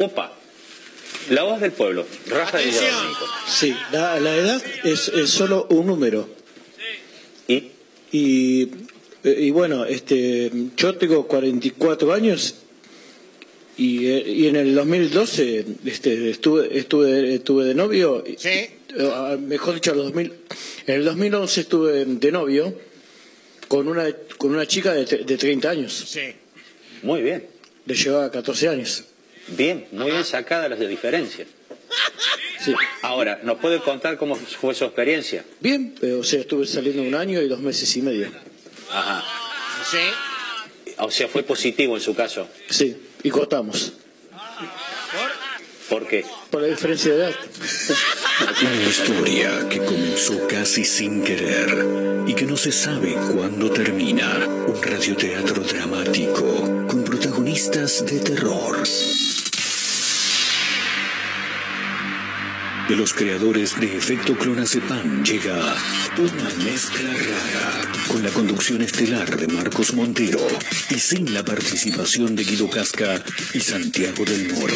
Opa. La voz del pueblo. Rafa de. Sí, la, la edad es, es solo un número. ¿Y? Y, eh, y bueno, este, yo tengo 44 años y, eh, y en el 2012 este, estuve, estuve, estuve de novio. Sí. eh, mejor dicho, en el 2000 en el 2011 estuve de novio con una, con una chica de, tre- de 30 años. Sí. Muy bien. Le llevaba 14 años. Bien, muy bien sacadas las diferencias. Sí. Ahora, ¿nos puede contar cómo fue su experiencia? Bien, pero, o sea, estuve saliendo un año y dos meses y medio. Ajá. Sí. O sea, fue positivo en su caso. Sí, y cortamos. ¿Por qué? Por la diferencia de edad. Una historia que comenzó casi sin querer y que no se sabe cuándo termina. Un radioteatro dramático con protagonistas de terror. De los creadores de Efecto Clonazepam llega una mezcla rara con la conducción estelar de Marcos Montero y sin la participación de Guido Casca y Santiago del Moro.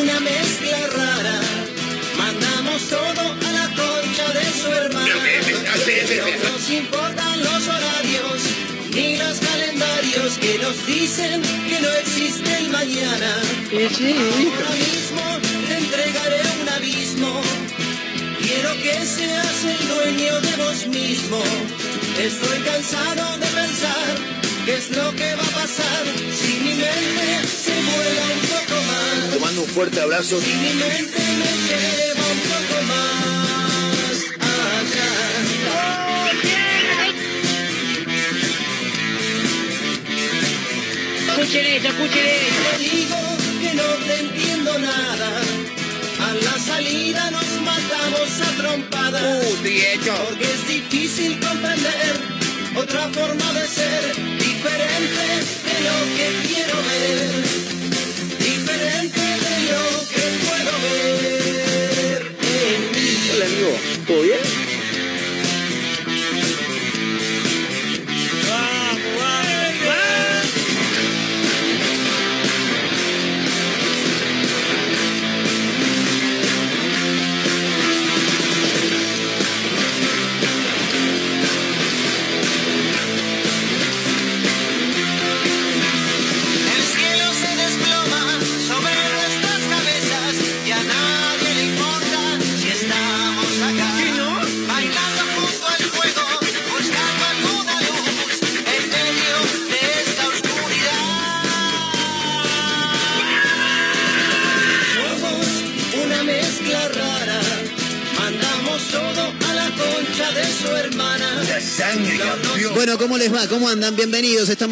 Una mezcla rara, mandamos todo a la concha de su hermana. No nos importan los horarios, ni los calendarios que nos dicen que no existe el mañana. Ahora mismo te entregaré un abismo. Quiero que seas el dueño de vos mismo. Estoy cansado de pensar qué es lo que va a pasar si mi mente se vuela un poco más. Te mando un fuerte abrazo. Si mi mente me lleva un poco más Escuchen esto, escuchen esto. Te digo que no te entiendo nada. A la salida nos matamos a trompadas. Porque es difícil comprender otra forma de ser diferente de lo que quiero ver.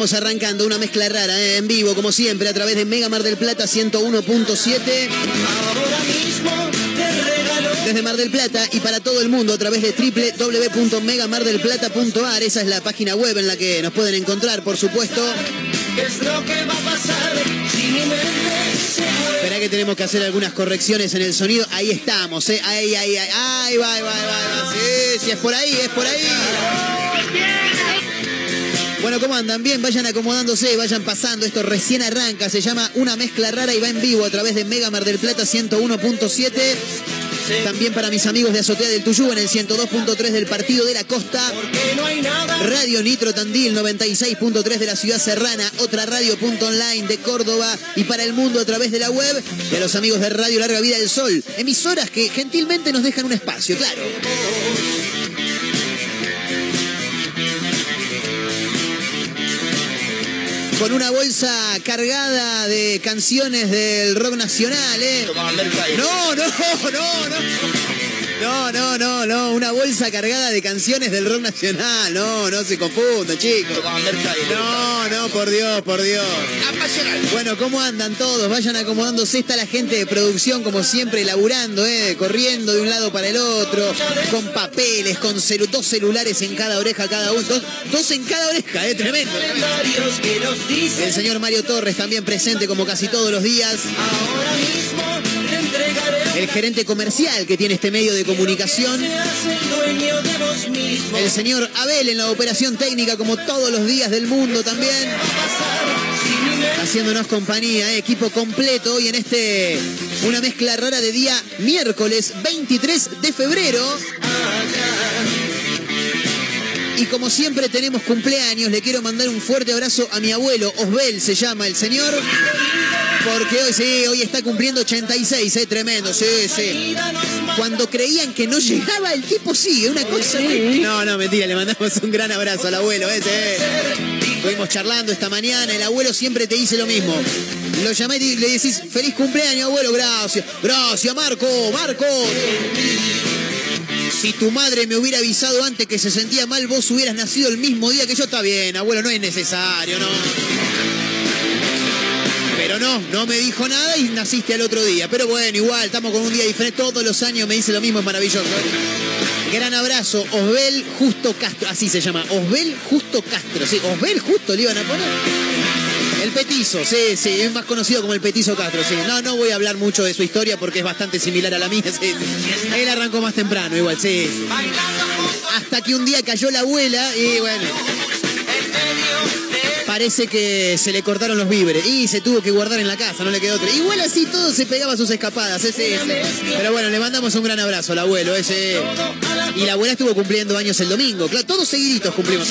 Estamos arrancando una mezcla rara ¿eh? en vivo, como siempre, a través de Mega Mar del Plata 101.7. Ahora mismo te regalo Desde Mar del Plata y para todo el mundo a través de www.megamardelplata.ar. Esa es la página web en la que nos pueden encontrar, por supuesto. es lo que va a pasar si mi mente se mueve. Esperá que tenemos que hacer algunas correcciones en el sonido. Ahí estamos, ¿eh? Ahí, ahí, ahí. Ahí va, ahí va, ahí va, ahí va. Sí, sí, es por ahí, es por ahí. Bueno, ¿cómo andan? Bien, vayan acomodándose, vayan pasando. Esto recién arranca, se llama Una Mezcla Rara y va en vivo a través de Mega Mar del Plata 101.7. También para mis amigos de Azotea del Tuyú en el 102.3 del Partido de la Costa. Radio Nitro Tandil 96.3 de la ciudad serrana, otra radio.online de Córdoba y para el mundo a través de la web y a los amigos de Radio Larga Vida del Sol, emisoras que gentilmente nos dejan un espacio, claro. Con una bolsa cargada de canciones del rock nacional, ¿eh? No, no, no, no. No, no, no, no, una bolsa cargada de canciones del rock nacional. No, no se confundan, chicos. No, no, por Dios, por Dios. Bueno, ¿cómo andan todos? Vayan acomodándose. Está la gente de producción, como siempre, laburando, ¿eh? corriendo de un lado para el otro, con papeles, con celu- dos celulares en cada oreja cada uno. Dos, dos en cada oreja, ¿eh? tremendo. El señor Mario Torres también presente como casi todos los días. ahora El gerente comercial que tiene este medio de comunicación. El señor Abel en la operación técnica, como todos los días del mundo también. Haciéndonos compañía, eh, equipo completo hoy en este, una mezcla rara de día miércoles 23 de febrero. Y como siempre tenemos cumpleaños, le quiero mandar un fuerte abrazo a mi abuelo, Osbel se llama el señor. Porque hoy sí, hoy está cumpliendo 86, eh, tremendo, sí, sí. Cuando creían que no llegaba, el tipo sigue, una cosa. No, no, mentira, le mandamos un gran abrazo al abuelo ese. eh. Estuvimos charlando esta mañana, el abuelo siempre te dice lo mismo. Lo llamé y le decís, feliz cumpleaños, abuelo, gracias. Gracias, Marco, Marco. Si tu madre me hubiera avisado antes que se sentía mal, vos hubieras nacido el mismo día que yo. Está bien, abuelo, no es necesario, ¿no? No, no me dijo nada y naciste al otro día. Pero bueno, igual, estamos con un día diferente. Todos los años me dice lo mismo, es maravilloso. Gran abrazo, Osbel Justo Castro. Así se llama, Osbel Justo Castro. Sí, Osbel Justo le iban a poner. El petizo, sí, sí, es más conocido como el petizo Castro, sí. No, no voy a hablar mucho de su historia porque es bastante similar a la mía, sí, sí. Él arrancó más temprano, igual, sí. Hasta que un día cayó la abuela y bueno. Parece que se le cortaron los víveres y se tuvo que guardar en la casa, no le quedó otra. Igual así todo se pegaba a sus escapadas, ese, ese. Pero bueno, le mandamos un gran abrazo al abuelo, ese. Y la abuela estuvo cumpliendo años el domingo. Claro, todos seguiditos cumplimos.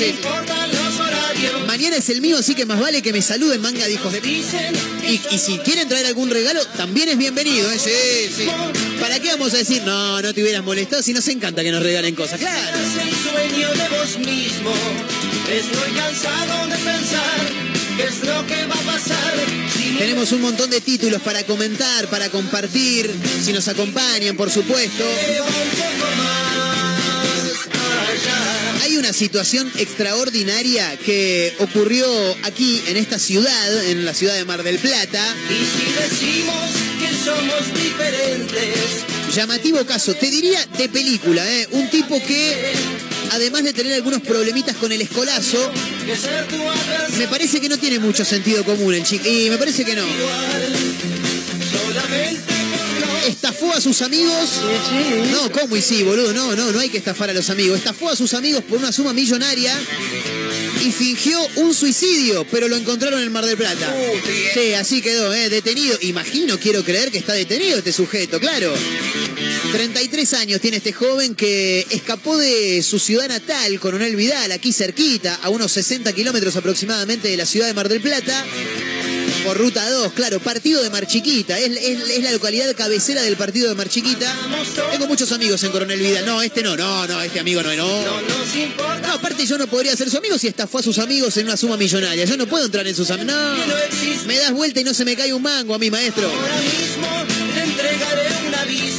Mañana es el mío, así que más vale que me saluden, manga de hijos de... Y, y si quieren traer algún regalo, también es bienvenido, ¿eh? Sí, sí. ¿Para qué vamos a decir, no, no te hubieras molestado si nos encanta que nos regalen cosas? Claro. Estoy cansado de pensar qué es lo que va a pasar. Si Tenemos un montón de títulos para comentar, para compartir, si nos acompañan, por supuesto. Hay una situación extraordinaria que ocurrió aquí, en esta ciudad, en la ciudad de Mar del Plata. Y si decimos que somos diferentes, Llamativo caso, te diría de película, ¿eh? Un tipo que, además de tener algunos problemitas con el escolazo, me parece que no tiene mucho sentido común el chico. Y me parece que no. Estafó a sus amigos. No, ¿cómo y sí, boludo? No, no, no hay que estafar a los amigos. Estafó a sus amigos por una suma millonaria y fingió un suicidio, pero lo encontraron en Mar del Plata. Sí, así quedó, ¿eh? Detenido. Imagino, quiero creer que está detenido este sujeto, claro. 33 años tiene este joven que escapó de su ciudad natal, Coronel Vidal, aquí cerquita, a unos 60 kilómetros aproximadamente de la ciudad de Mar del Plata. Por ruta 2, claro, partido de Mar Chiquita. Es, la localidad cabecera del partido de Mar Chiquita. Tengo muchos amigos en Coronel Vidal. No, este no, no, no, este amigo no, no. no aparte yo no podría ser su amigo si estafó a sus amigos en una suma millonaria. Yo no puedo entrar en sus amigos. no. Me das vuelta y no se me cae un mango a mi maestro.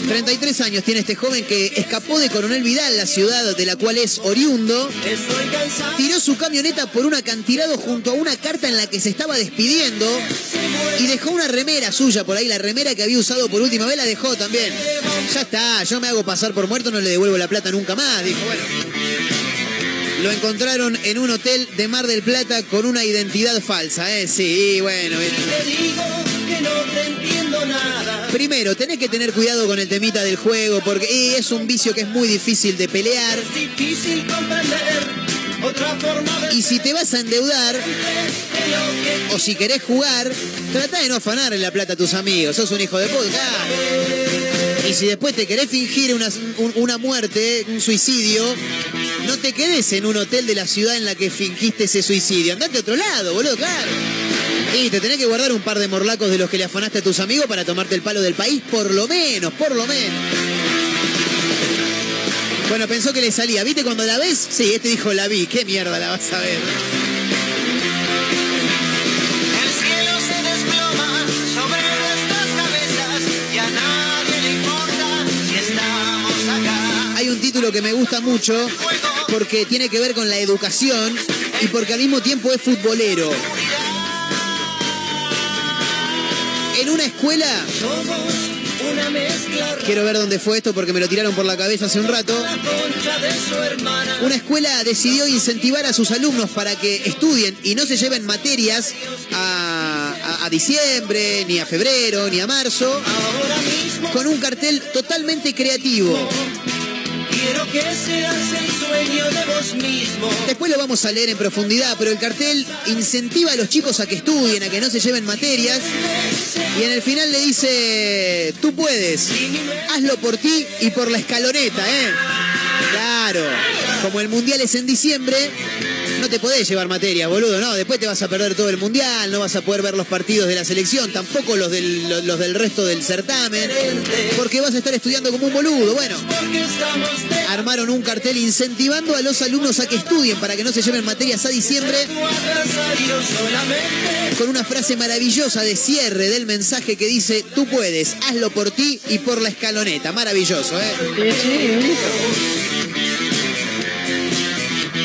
33 años tiene este joven que escapó de Coronel Vidal, la ciudad de la cual es oriundo. Tiró su camioneta por un acantilado junto a una carta en la que se estaba despidiendo y dejó una remera suya por ahí, la remera que había usado por última vez la dejó también. Ya está, yo me hago pasar por muerto, no le devuelvo la plata nunca más, dijo, bueno. Lo encontraron en un hotel de Mar del Plata con una identidad falsa, ¿eh? Sí, bueno. bien. Que no te entiendo nada. Primero, tenés que tener cuidado con el temita del juego porque es un vicio que es muy difícil de pelear. Es difícil comprender otra forma de Y si te vas a endeudar que o si querés jugar, trata de no afanarle la plata a tus amigos. Sos un hijo de puta. Y si después te querés fingir una, un- una muerte, un suicidio, no te quedes en un hotel de la ciudad en la que fingiste ese suicidio. Andate a otro lado, boludo, claro. Y te tenés que guardar un par de morlacos de los que le afanaste a tus amigos para tomarte el palo del país, por lo menos, por lo menos. Bueno, pensó que le salía. ¿Viste cuando la ves? Sí, este dijo la vi. ¿Qué mierda la vas a ver? El cielo se desploma sobre nuestras cabezas y a nadie le importa si estamos acá. Hay un título que me gusta mucho porque tiene que ver con la educación y porque al mismo tiempo es futbolero. En una escuela, quiero ver dónde fue esto porque me lo tiraron por la cabeza hace un rato, una escuela decidió incentivar a sus alumnos para que estudien y no se lleven materias a, a- diciembre, ni a febrero, ni a marzo, con un cartel totalmente creativo. Quiero que seas el sueño de vos mismo. Después lo vamos a leer en profundidad, pero el cartel incentiva a los chicos a que estudien, a que no se lleven materias. Y en el final le dice, tú puedes, hazlo por ti y por la escaloneta, ¿eh? Claro, como el mundial es en diciembre, no te podés llevar materia, boludo, no. Después te vas a perder todo el mundial, no vas a poder ver los partidos de la selección, tampoco los del, los- del resto del certamen, porque vas a estar estudiando como un boludo. Bueno, armaron un cartel incentivando a los alumnos a que estudien para que no se lleven materias a diciembre con una frase maravillosa de cierre del mensaje que dice, tú puedes, hazlo por ti y por la escaloneta. Maravilloso, ¿eh?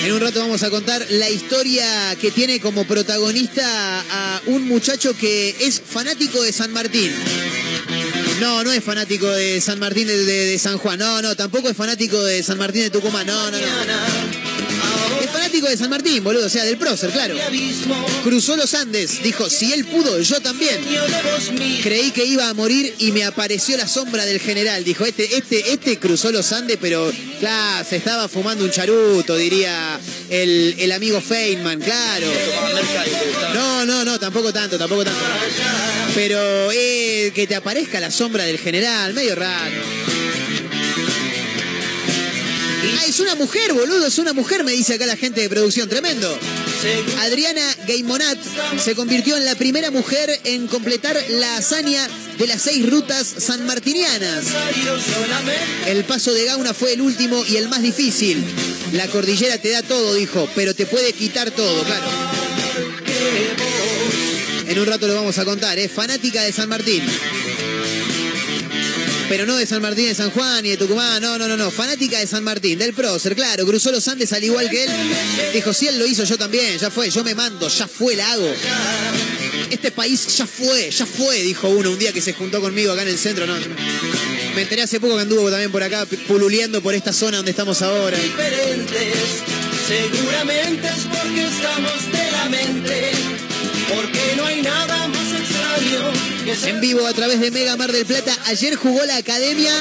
En un rato vamos a contar la historia que tiene como protagonista a un muchacho que es fanático de San Martín. No, no es fanático de San Martín de, San Juan. No, no, tampoco es fanático de San Martín de Tucumán. No, no, no. Fanático de San Martín, boludo. O sea, del prócer, claro. Cruzó los Andes. Dijo, si él pudo, yo también. Creí que iba a morir y me apareció la sombra del general. Dijo, este, este, este cruzó los Andes, pero claro, se estaba fumando un charuto, diría el, el amigo Feynman, claro. No, no, no, tampoco tanto, tampoco tanto. Pero eh, que te aparezca la sombra del general, medio raro. Ah, es una mujer, boludo, es una mujer, me dice acá la gente de producción, tremendo. Adriana Gaimonat se convirtió en la primera mujer en completar la hazaña de las seis rutas sanmartinianas. El paso de Gauna fue el último y el más difícil. La cordillera te da todo, dijo, pero te puede quitar todo, claro. En un rato lo vamos a contar, es fanática de San Martín. Pero no de San Martín de San Juan ni de Tucumán, no, no, no, no. Fanática de San Martín, del prócer, claro. Cruzó los Andes al igual que él. Dijo, si él lo hizo, yo también, ya fue, yo me mando, ya fue, la hago. Este país ya fue, ya fue, dijo uno un día que se juntó conmigo acá en el centro. Me enteré hace poco que anduvo también por acá, pululeando por esta zona donde estamos ahora. diferentes. Seguramente es porque estamos de la mente. Porque no hay nada más En vivo a través de Mega Mar del Plata. Ayer jugó la academia.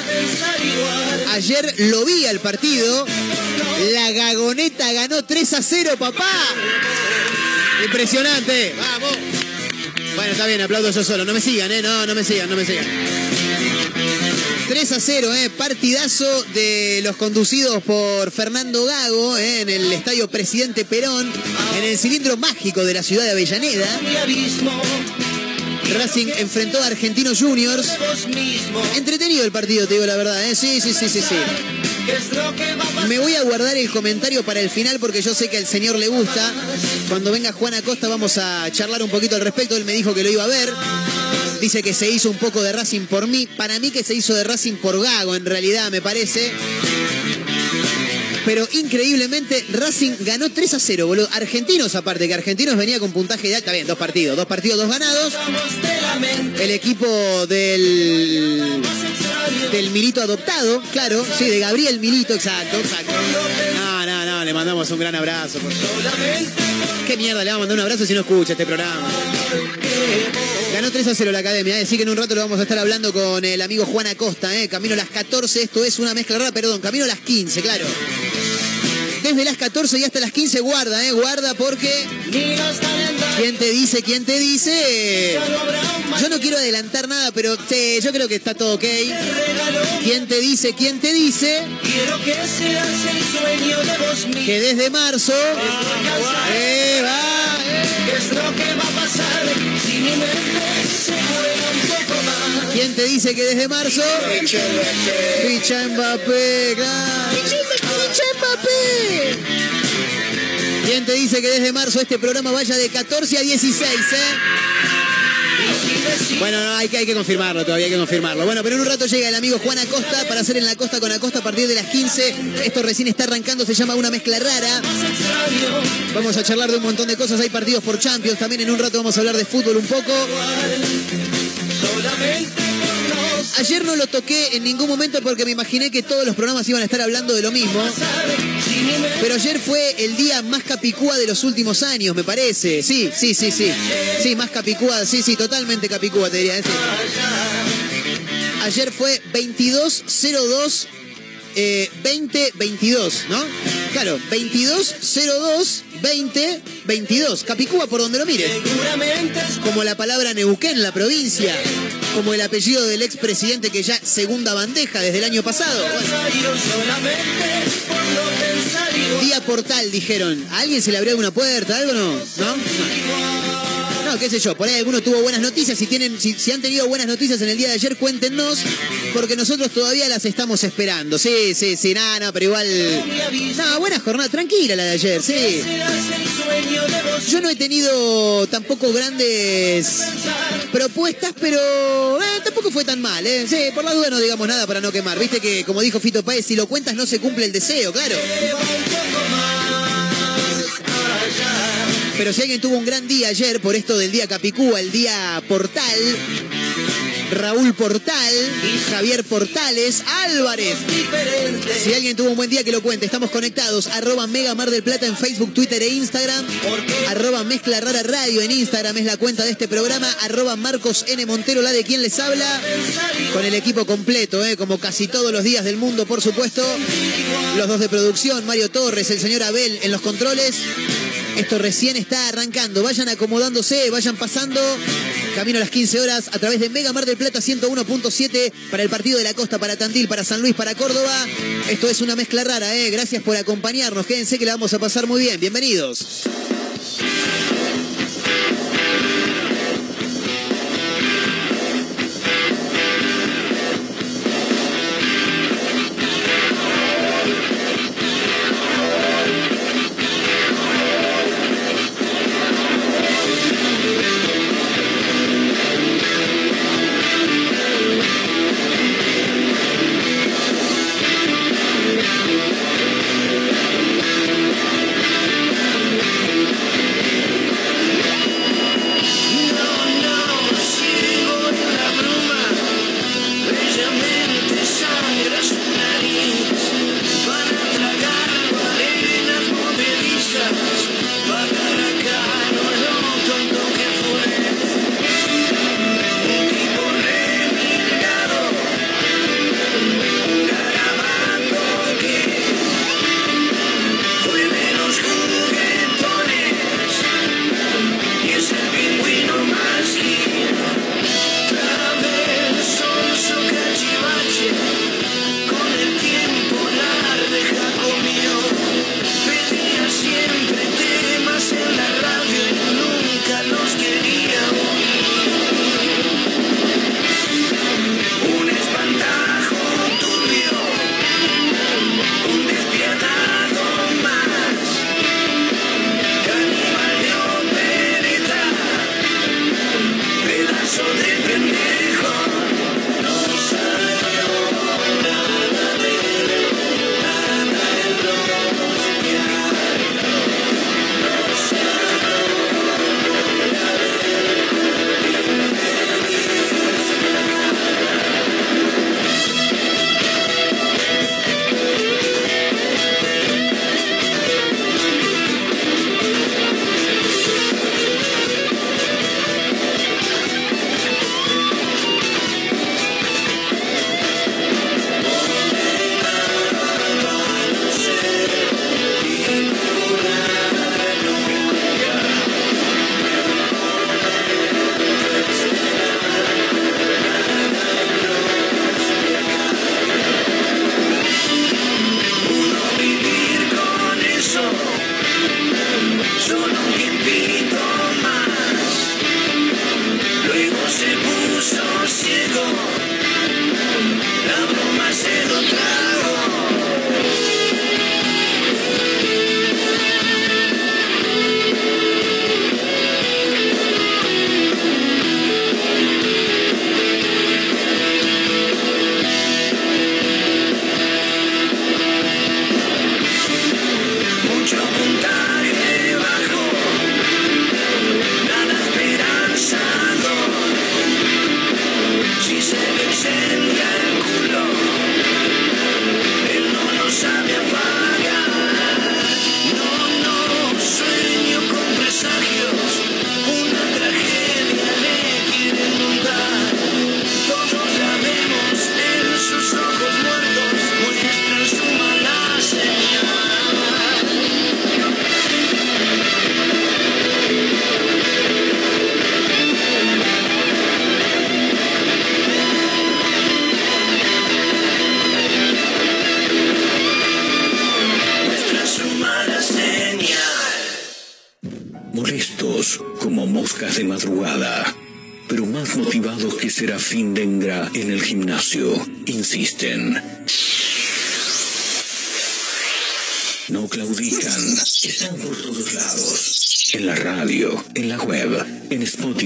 Ayer lo vi al partido. La Gagoneta ganó 3 a 0, papá. Impresionante. Vamos. Bueno, está bien, aplaudo yo solo. No me sigan, ¿eh? No, no me sigan, no me sigan. 3 a 0, ¿eh? Partidazo de los conducidos por Fernando Gago ¿eh? en el Estadio Presidente Perón, en el cilindro mágico de la ciudad de Avellaneda. Racing enfrentó a Argentinos Juniors. Entretenido el partido, te digo la verdad, ¿eh? Sí, sí, sí, sí, sí. Me voy a guardar el comentario para el final porque yo sé que al señor le gusta. Cuando venga Juan Acosta vamos a charlar un poquito al respecto. Él me dijo que lo iba a ver. Dice que se hizo un poco de Racing por mí. Para mí que se hizo de Racing por Gago, en realidad, me parece. Pero increíblemente Racing ganó 3 a 0, boludo. Argentinos aparte, que Argentinos venía con puntaje de alta. Bien, dos partidos, dos partidos, dos ganados. El equipo del del Milito adoptado, claro, sí, de Gabriel Milito, exacto, exacto. No, no, no, le mandamos un gran abrazo. ¿Qué mierda le vamos a mandar un abrazo si no escucha este programa? Ganó 3 a 0 la academia, ¿eh? así que en un rato lo vamos a estar hablando con el amigo Juan Acosta, ¿eh? camino a las 14, esto es una mezcla rara, perdón, camino a las 15, claro. Desde las 14 y hasta las 15 guarda, ¿eh? guarda porque. ¿quién te dice, quién te dice? Yo no quiero adelantar nada, pero yo creo que está todo ok. ¿Quién te dice, quién te dice? Que que desde marzo. Eh, va, eh. ¿Qué es lo que va a si ¿Quién te dice que desde marzo? Ficha Mbappé, claro. Ficha Mbappé. ¿Quién te dice que desde marzo este programa vaya de 14 a 16, eh? Bueno, no, hay que, hay que confirmarlo, todavía hay que confirmarlo. Bueno, pero en un rato llega el amigo Juan Acosta para hacer en la costa con Acosta a partir de las 15. Esto recién está arrancando, se llama una mezcla rara. Vamos a charlar de un montón de cosas, hay partidos por Champions, también en un rato vamos a hablar de fútbol un poco. Ayer no lo toqué en ningún momento porque me imaginé que todos los programas iban a estar hablando de lo mismo. Pero ayer fue el día más capicúa de los últimos años, me parece. Sí, sí, sí, sí. Sí, más capicúa, sí, sí, totalmente capicúa, te diría. Ayer fue 2202 eh, 2022, ¿no? Claro, 2202 2022. Capicúa por donde lo mire. Como la palabra Neuquén, la provincia. Como el apellido del expresidente que ya segunda bandeja desde el año pasado. Bueno, día portal, dijeron. ¿A alguien se le abrió alguna puerta? ¿Algo no? ¿No? No, qué sé yo, por ahí alguno tuvo buenas noticias. Si, tienen, si, han tenido buenas noticias en el día de ayer, cuéntenos, porque nosotros todavía las estamos esperando. Sí, sí, sí, nada, no, pero igual. No, buena jornada, tranquila la de ayer, sí. Yo no he tenido tampoco grandes propuestas, pero eh, tampoco fue tan mal, ¿eh? Sí, por la duda no digamos nada para no quemar. Viste que, como dijo Fito Páez, si lo cuentas no se cumple el deseo, claro. Pero si alguien tuvo un gran día ayer por esto del día Capicúa, el día Portal, Raúl Portal, Javier Portales, Álvarez. Si alguien tuvo un buen día que lo cuente, estamos conectados. Arroba Mega Mar del Plata en Facebook, Twitter e Instagram. Arroba Mezcla Rara Radio en Instagram es la cuenta de este programa. Arroba Marcos N. Montero, la de quien les habla. Con el equipo completo, ¿eh? como casi todos los días del mundo, por supuesto. Los dos de producción, Mario Torres, el señor Abel en los controles. Esto recién está arrancando. Vayan acomodándose, vayan pasando. Camino a las 15 horas a través de Mega Mar del Plata 101.7 para el partido de la costa, para Tandil, para San Luis, para Córdoba. Esto es una mezcla rara, ¿eh? Gracias por acompañarnos. Quédense que la vamos a pasar muy bien. Bienvenidos.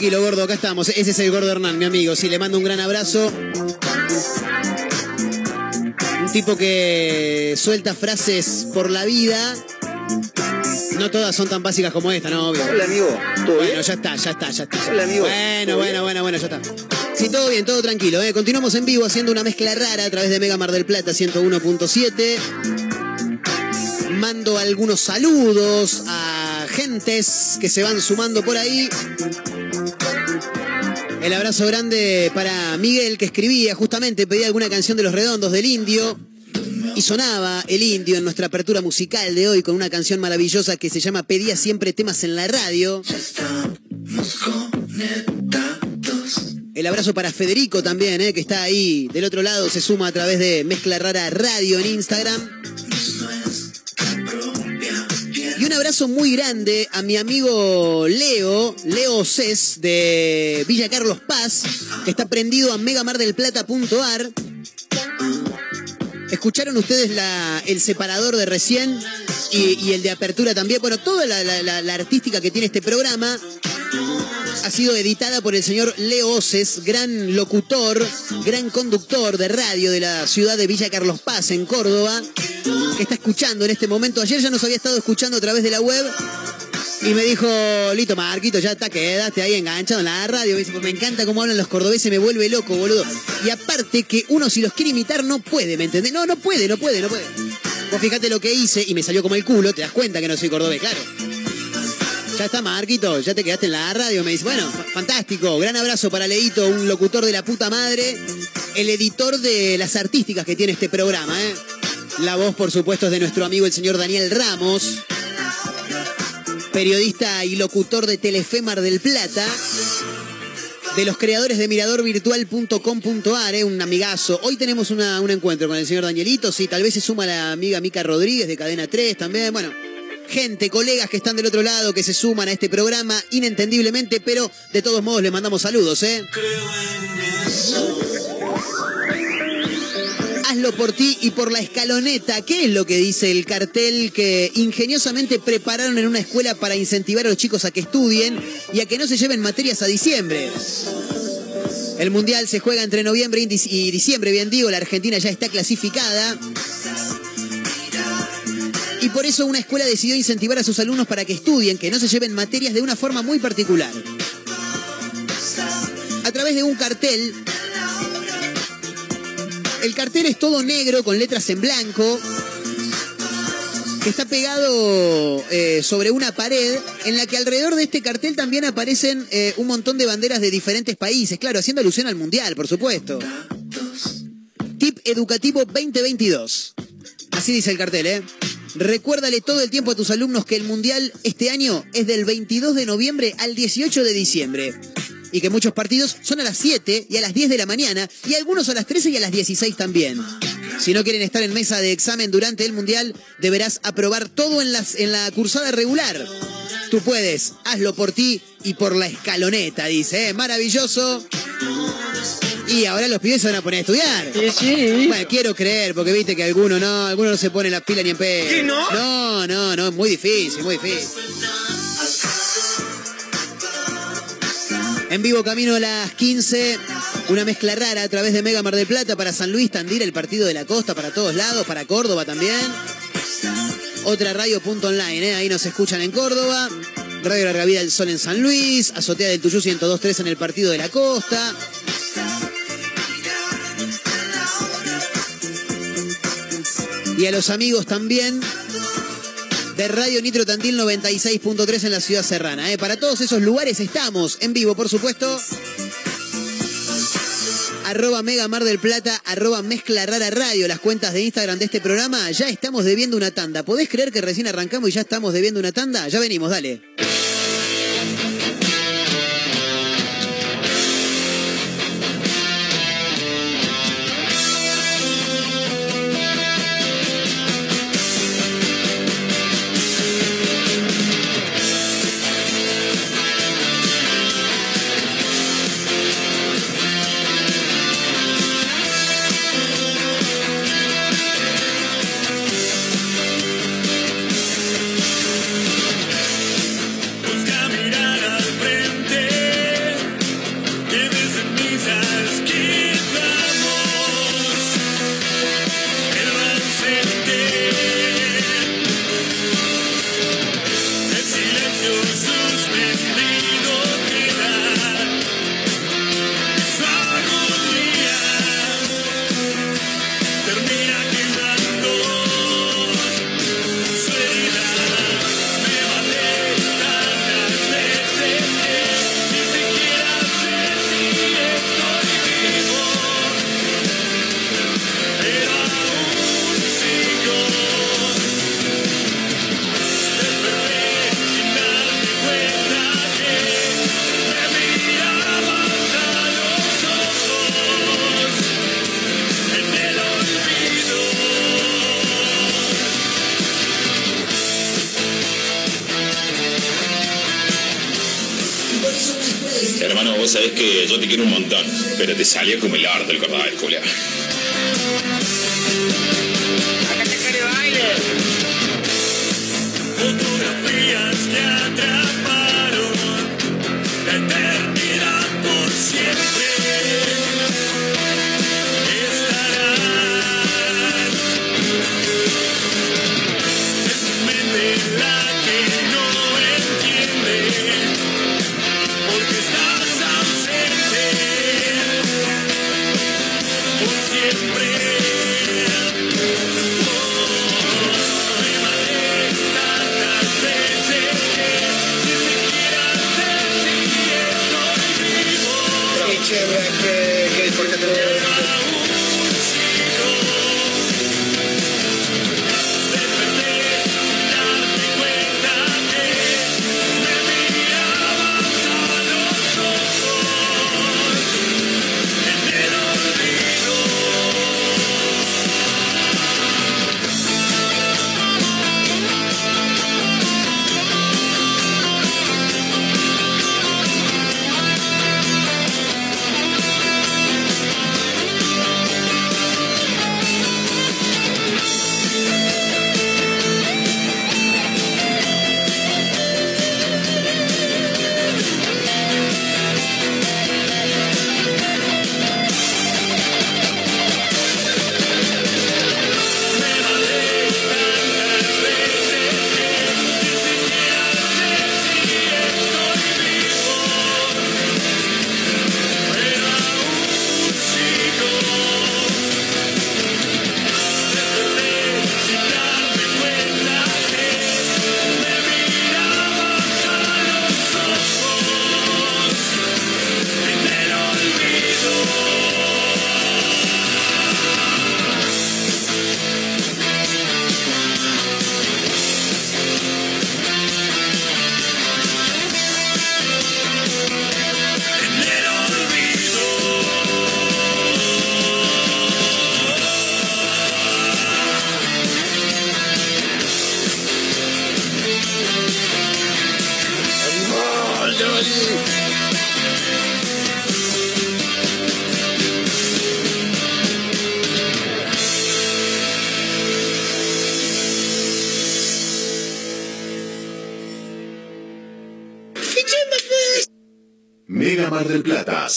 Tranquilo, gordo. Acá estamos. Ese es el gordo Hernán, mi amigo. Sí, le mando un gran abrazo. Un tipo que suelta frases por la vida. No todas son tan básicas como esta, ¿no? Obvio. Hola amigo, ¿todo Bueno, bien? ya está, ya está, ya está. Hola, amigo. Bueno, ¿Todo bueno, bien? bueno, bueno, ya está. Sí, todo bien, todo tranquilo. ¿eh? Continuamos en vivo haciendo una mezcla rara a través de Mega Mar del Plata 101.7. Mando algunos saludos a gentes que se van sumando por ahí. El abrazo grande para Miguel que escribía justamente, pedía alguna canción de los redondos del indio. Y sonaba el indio en nuestra apertura musical de hoy con una canción maravillosa que se llama Pedía siempre temas en la radio. El abrazo para Federico también, eh, que está ahí del otro lado, se suma a través de Mezcla Rara Radio en Instagram. Abrazo muy grande a mi amigo Leo, Leo Cés de Villa Carlos Paz, que está prendido a megamardelplata.ar. ¿Escucharon ustedes el separador de recién y, el de apertura también? Bueno, toda la- la artística que tiene este programa ha sido editada por el señor Leo Oces, gran locutor, gran conductor de radio de la ciudad de Villa Carlos Paz, en Córdoba, que está escuchando en este momento. Ayer ya nos había estado escuchando a través de la web y me dijo, Lito Marquito, ya está, quedaste ahí enganchado en la radio. Me dice, "Pues me encanta cómo hablan los cordobeses, me vuelve loco, boludo. Y aparte que uno si los quiere imitar no puede, ¿me entendés? No, no puede, no puede, no puede. Vos fíjate lo que hice y me salió como el culo, te das cuenta que no soy cordobés, claro. Ya está, Marquito, ya te quedaste en la radio. Me dice, bueno, fantástico. Gran abrazo para Leito, un locutor de la puta madre, el editor de las artísticas que tiene este programa. ¿eh? La voz, por supuesto, es de nuestro amigo el señor Daniel Ramos, periodista y locutor de Telefe Mar del Plata. De los creadores de miradorvirtual.com.ar, ¿eh? un amigazo. Hoy tenemos un encuentro con el señor Danielito. Sí, tal vez se suma la amiga Mica Rodríguez de Cadena 3 también. Bueno, gente, colegas que están del otro lado, que se suman a este programa inentendiblemente, pero de todos modos les mandamos saludos, ¿eh? Hazlo por ti y por la escaloneta. ¿Qué es lo que dice el cartel que ingeniosamente prepararon en una escuela para incentivar a los chicos a que estudien y a que no se lleven materias a diciembre? El Mundial se juega entre noviembre y dic- y diciembre, bien digo, la Argentina ya está clasificada. Y por eso una escuela decidió incentivar a sus alumnos para que estudien, que no se lleven materias de una forma muy particular. A través de un cartel. El cartel es todo negro con letras en blanco. Que está pegado eh, sobre una pared en la que alrededor de este cartel también aparecen eh, un montón de banderas de diferentes países. Claro, haciendo alusión al mundial, por supuesto. Tip Educativo 2022. Así dice el cartel, ¿eh? Recuérdale todo el tiempo a tus alumnos que el Mundial este año es del 22 de noviembre al 18 de diciembre. Y que muchos partidos son a las 7 y a las 10 de la mañana y algunos a las 13 y a las 16 también. Si no quieren estar en mesa de examen durante el Mundial, deberás aprobar todo en, las, en la cursada regular. Tú puedes, hazlo por ti y por la escaloneta, dice. ¿eh? Maravilloso. Y ahora los pibes se van a poner a estudiar. Sí, sí. Bueno, quiero creer, porque viste que alguno no, alguno no se pone la pila ni en pedo. ¿Qué, no? No, no, no, es muy difícil, muy difícil. En vivo camino a las 15, una mezcla rara a través de Mega Mar del Plata para San Luis, Tandil, el partido de la costa para todos lados, para Córdoba también. Otra radio punto online, ¿eh? ahí nos escuchan en Córdoba. Radio Larga Vida del Sol en San Luis, Azotea del Tuyú 102.3 en el partido de la costa. Y a los amigos también de Radio Nitro Tandil 96.3 en la ciudad serrana. ¿eh? Para todos esos lugares estamos en vivo, por supuesto. Arroba Mega Mar del Plata, arroba Mezcla Rara Radio, las cuentas de Instagram de este programa. Ya estamos debiendo una tanda. ¿Podés creer que recién arrancamos y ya estamos debiendo una tanda? Ya venimos, dale.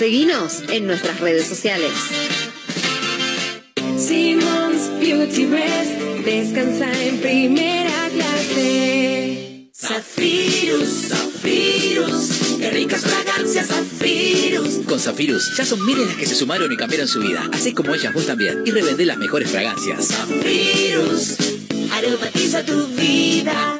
Seguinos en nuestras redes sociales. Simmons Beauty Rest, descansa en primera clase. Zafirus, Zafirus, qué ricas fragancias Zafirus. Con Zafirus ya son miles las que se sumaron y cambiaron su vida. Así como ellas vos también. Y revendé las mejores fragancias. Zafirus, aromatiza tu vida.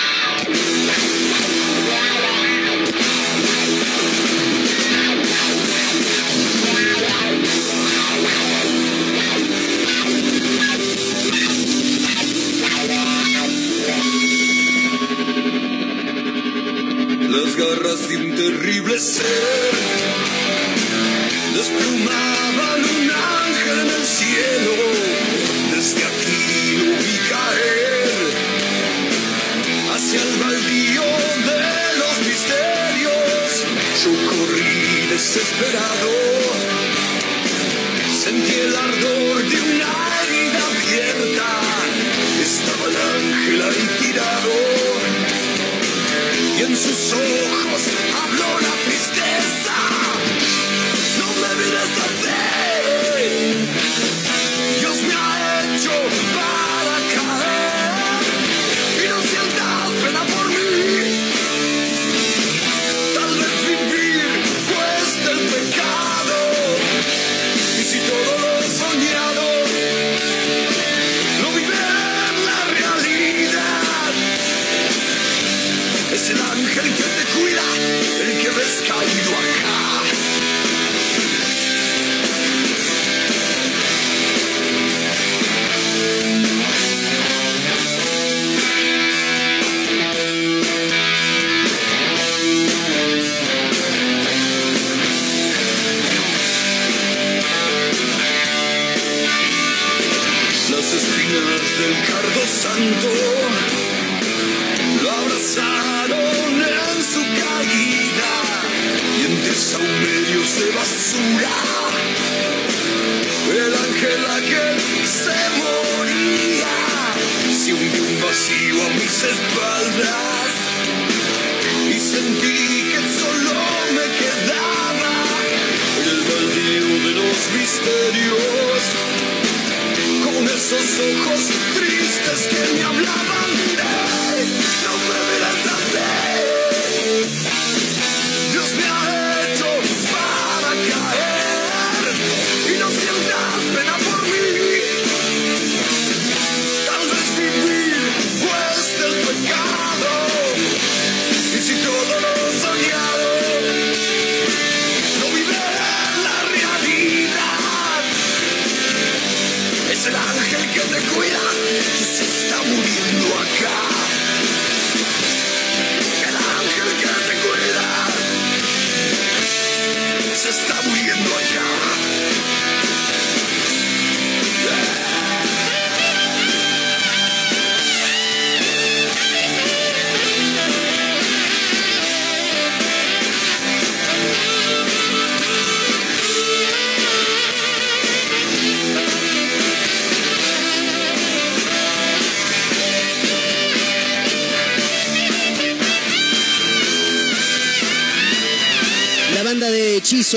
Terrible ser. Desplumaban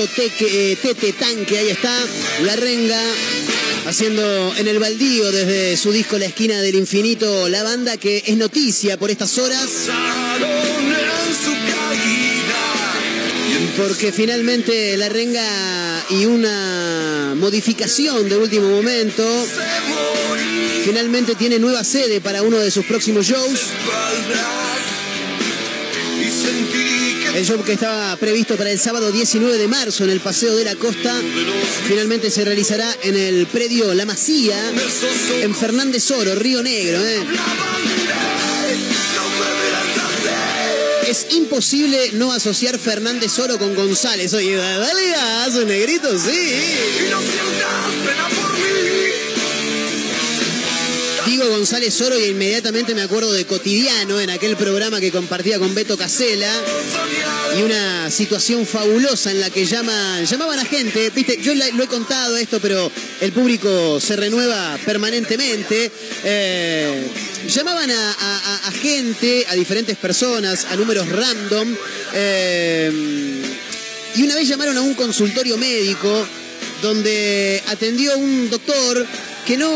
Teque, eh, Tete Tanque, ahí está, La Renga, haciendo en el baldío desde su disco La Esquina del Infinito, la banda que es noticia por estas horas. Porque finalmente La Renga y una modificación de último momento finalmente tiene nueva sede para uno de sus próximos shows. El show que estaba previsto para el sábado 19 de marzo en el Paseo de la Costa finalmente se realizará en el predio La Masía en Fernández Oro, Río Negro. ¿eh? Es imposible no asociar Fernández Oro con González. Oye, dale gas, negrito, sí. González Oro y inmediatamente me acuerdo de Cotidiano en aquel programa que compartía con Beto Casela y una situación fabulosa en la que llamaban a gente, viste, yo lo he contado esto, pero el público se renueva permanentemente. Eh, llamaban a gente, a diferentes personas, a números random. eh, y una vez llamaron a un consultorio médico donde atendió un doctor que no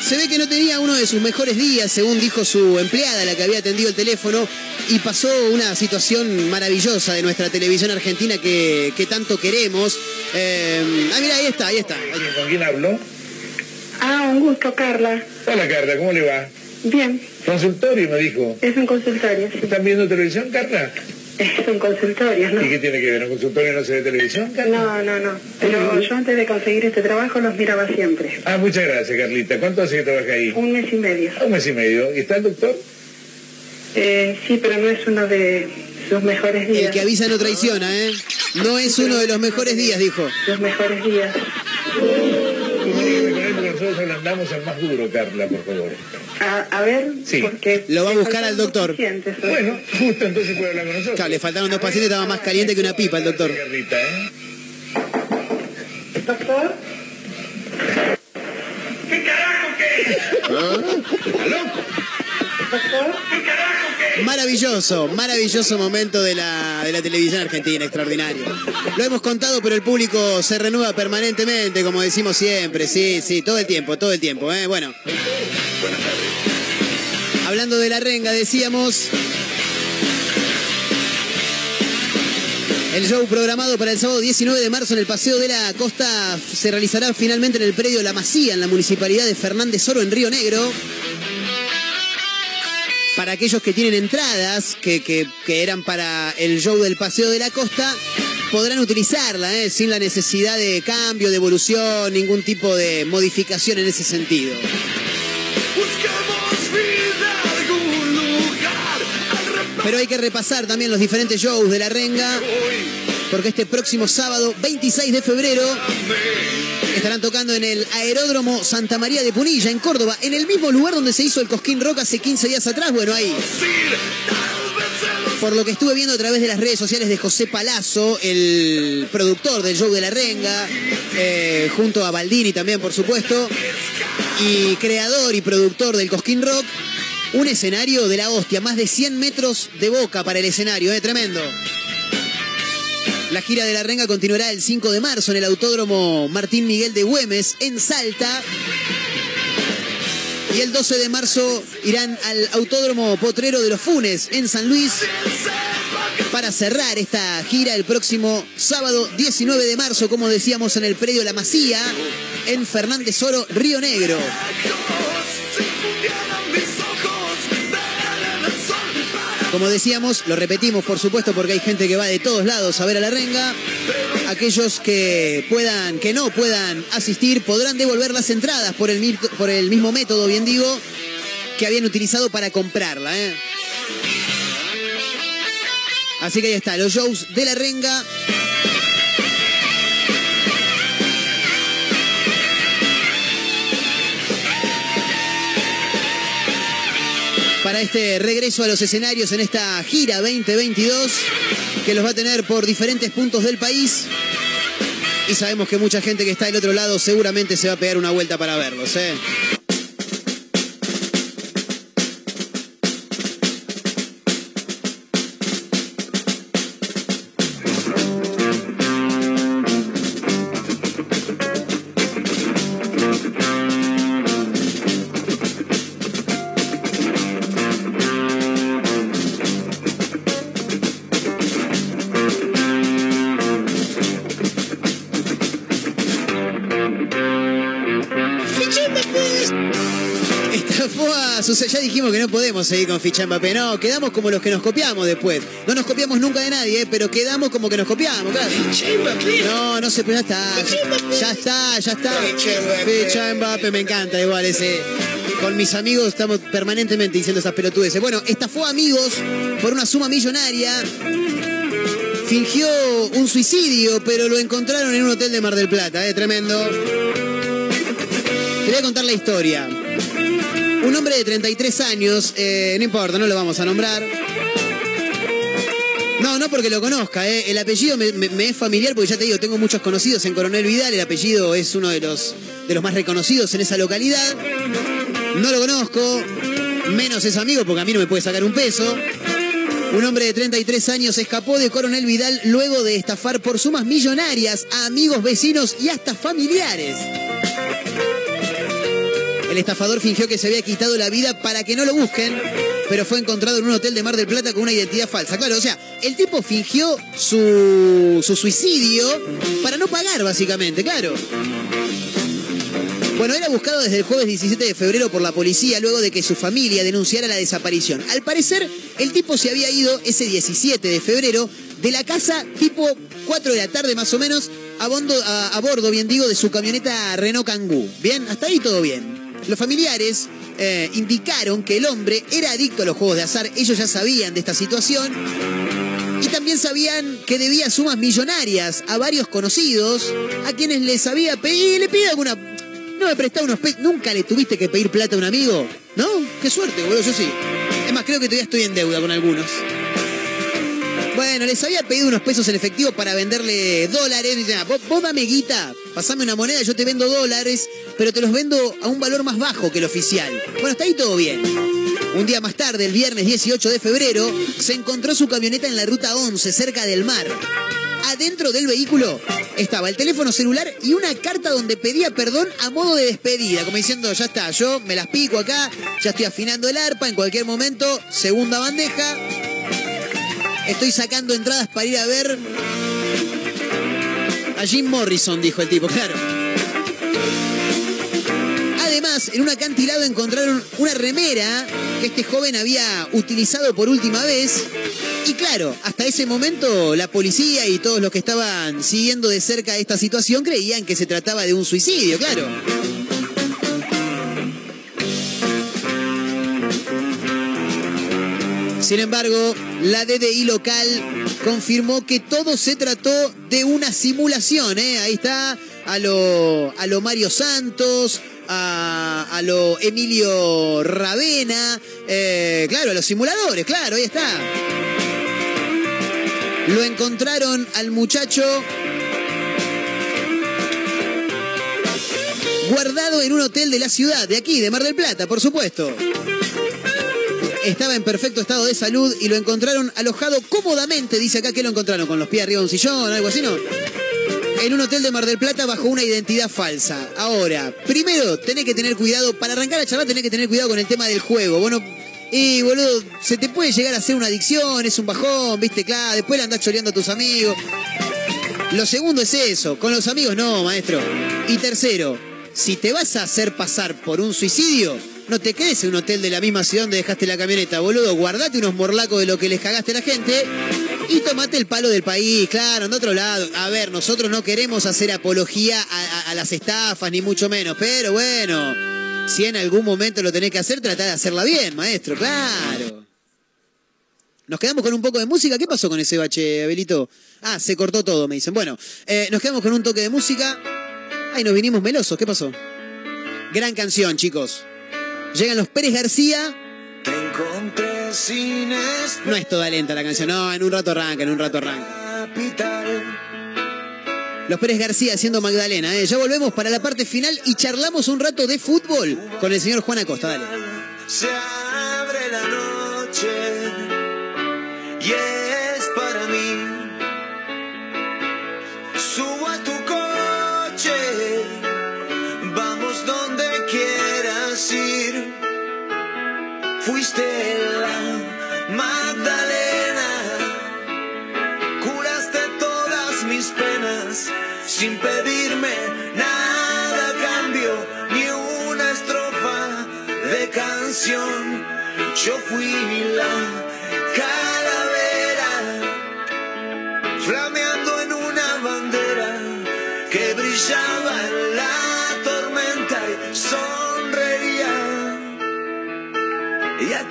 se ve que no tenía uno de sus mejores días, según dijo su empleada, la que había atendido el teléfono, y pasó una situación maravillosa de nuestra televisión argentina que, que tanto queremos. Eh, ah, mira, ahí está, ahí está. ¿Con quién hablo? Ah, un gusto, Carla. Hola, Carla, ¿cómo le va? Bien, Consultorio, me dijo. es un consultorio, sí. ¿Están viendo televisión, Carla? Es un consultorio, ¿no? ¿Y qué tiene que ver? ¿Un consultorio no se ve televisión? No, no, no. Pero yo antes de conseguir este trabajo los miraba siempre. Ah, muchas gracias, Carlita. ¿Cuánto hace que trabaja ahí? Un mes y medio. Un mes y medio. ¿Y está el doctor? Eh, sí, pero no es uno de sus mejores días. El que avisa no traiciona, ¿eh? No es uno de los mejores días, dijo. Los mejores días. Porque nosotros ablandamos al más duro, Carla, por favor. A, a ver, Sí. porque... Lo va a le buscar al doctor. hoy. Bueno, justo entonces puede hablar con nosotros. Claro, le faltaron dos pacientes, estaba más caliente que una pipa el doctor. ¿eh? Doctor, ¿Qué carajo qué? Doctor. Maravilloso, maravilloso momento de la, de la televisión argentina, extraordinario. Lo hemos contado, pero el público se renueva permanentemente, como decimos siempre, sí, sí, todo el tiempo, todo el tiempo, ¿eh? Bueno. Hablando de la renga, decíamos... El show programado para el sábado 19 de marzo en el Paseo de la Costa se realizará finalmente en el predio La Masía, en la municipalidad de Fernández Oro, en Río Negro. Para aquellos que tienen entradas, que, que- que eran para el show del Paseo de la Costa, podrán utilizarla, ¿eh? sin la necesidad de cambio, de evolución, ningún tipo de modificación en ese sentido. Pero hay que repasar también los diferentes shows de la renga, porque este próximo sábado, 26 de febrero, estarán tocando en el Aeródromo Santa María de Punilla, en Córdoba, en el mismo lugar donde se hizo el Cosquín Rock hace 15 días atrás. Bueno, ahí. Por lo que estuve viendo a través de las redes sociales de José Palazzo, el productor del show de la renga, eh, junto a Baldini también, por supuesto, y creador y productor del Cosquín Rock, un escenario de la hostia, más de 100 metros de boca para el escenario, ¿eh? tremendo. La gira de la renga continuará el 5 de marzo en el Autódromo Martín Miguel de Güemes, en Salta. Y el 12 de marzo irán al Autódromo Potrero de los Funes, en San Luis, para cerrar esta gira el próximo sábado 19 de marzo, como decíamos, en el predio La Masía, en Fernández Oro, Río Negro. Como decíamos, lo repetimos por supuesto porque hay gente que va de todos lados a ver a la renga. Aquellos que puedan, que no puedan asistir, podrán devolver las entradas por el, por el mismo método, bien digo, que habían utilizado para comprarla. ¿eh? Así que ahí está, los shows de la renga. Para este regreso a los escenarios en esta gira 2022 que los va a tener por diferentes puntos del país. Y sabemos que mucha gente que está del otro lado seguramente se va a pegar una vuelta para verlos. ¿eh? Dijimos que no podemos seguir con ficha Mbappé. No, quedamos como los que nos copiamos después. No nos copiamos nunca de nadie, pero quedamos como que nos copiamos, claro. No, no sé, pero ya está. Ya está, ya está. Ficha Mbappé, me encanta igual ese. Con mis amigos estamos permanentemente diciendo esas pelotudeces. Bueno, estafó amigos por una suma millonaria. Fingió un suicidio, pero lo encontraron en un hotel de Mar del Plata, ¿eh? Tremendo. Te voy a contar la historia. Un hombre de 33 años, eh, no importa, no lo vamos a nombrar. No, no porque lo conozca, eh. el apellido me, me- es familiar porque ya te digo, tengo muchos conocidos en Coronel Vidal, el apellido es uno de los, de los más reconocidos en esa localidad. No lo conozco, menos es amigo porque a mí no me puede sacar un peso. Un hombre de 33 años escapó de Coronel Vidal luego de estafar por sumas millonarias a amigos, vecinos y hasta familiares. El estafador fingió que se había quitado la vida para que no lo busquen, pero fue encontrado en un hotel de Mar del Plata con una identidad falsa. Claro, o sea, el tipo fingió su, su suicidio para no pagar, básicamente, claro. Bueno, era buscado desde el jueves 17 de febrero por la policía luego de que su familia denunciara la desaparición. Al parecer, el tipo se había ido ese 17 de febrero de la casa tipo 4 de la tarde más o menos a- a bordo, bien digo, de su camioneta Renault Kangoo. Bien, hasta ahí todo bien. Los familiares eh, indicaron que el hombre era adicto a los juegos de azar. Ellos ya sabían de esta situación. Y también sabían que debía sumas millonarias a varios conocidos, a quienes les había pedido, le pide alguna... No me prestaba unos pesos, nunca le tuviste que pedir plata a un amigo, ¿no? Qué suerte, boludo, yo sí. Es más, creo que todavía estoy en deuda con algunos. Bueno, les había pedido unos pesos en efectivo para venderle dólares. Dicen, "Ah, vos, vos guita, pasame una moneda, yo te vendo dólares, pero te los vendo a un valor más bajo que el oficial. Bueno, está ahí todo bien. Un día más tarde, el viernes 18 de febrero, se encontró su camioneta en la ruta 11, cerca del mar. Adentro del vehículo estaba el teléfono celular y una carta donde pedía perdón a modo de despedida, como diciendo, ya está, yo me las pico acá, ya estoy afinando el arpa, en cualquier momento, segunda bandeja. Estoy sacando entradas para ir a ver a Jim Morrison, dijo el tipo, claro. Además, en un acantilado encontraron una remera que este joven había utilizado por última vez. Y claro, hasta ese momento la policía y todos los que estaban siguiendo de cerca esta situación creían que se trataba de un suicidio, claro. Sin embargo, la DDI local confirmó que todo se trató de una simulación. ¿eh? Ahí está a lo, a lo Mario Santos, a, a lo Emilio Ravena, eh, claro, a los simuladores, claro, ahí está. Lo encontraron al muchacho guardado en un hotel de la ciudad, de aquí, de Mar del Plata, por supuesto. Estaba en perfecto estado de salud y lo encontraron alojado cómodamente, dice acá que lo encontraron con los pies arriba de un sillón, algo así, ¿no? En un hotel de Mar del Plata bajo una identidad falsa. Ahora, primero, tenés que tener cuidado, para arrancar a charlar tenés que tener cuidado con el tema del juego. Bueno, y boludo, se te puede llegar a hacer una adicción, es un bajón, viste, claro, después le andás choreando a tus amigos. Lo segundo es eso, con los amigos no, maestro. Y tercero, si te vas a hacer pasar por un suicidio, no te quedes en un hotel de la misma ciudad donde dejaste la camioneta, boludo. Guardate unos morlacos de lo que les cagaste a la gente y tomate el palo del país, claro, en otro lado. A ver, nosotros no queremos hacer apología a, a- a las estafas, ni mucho menos, pero bueno, si en algún momento lo tenés que hacer, tratá de hacerla bien, maestro, claro. Nos quedamos con un poco de música. ¿Qué pasó con ese bache, Abelito? Ah, se cortó todo, me dicen. Bueno, eh, nos quedamos con un toque de música. Ay, nos vinimos melosos. ¿Qué pasó? Gran canción, chicos. Llegan los Pérez García. encontré sin No es toda lenta la canción. No, en un rato arranca, en un rato arranca. capital. Los Pérez García haciendo Magdalena. ¿eh? Ya volvemos para la parte final y charlamos un rato de fútbol con el señor Juan Acosta. Dale. Se abre la noche Fuiste la Magdalena, curaste todas mis penas sin pedirme nada a cambio, ni una estrofa de canción. Yo fui la calavera, flameando en una bandera que brillaba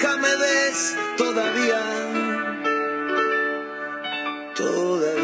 Acá me ves todavía, todavía.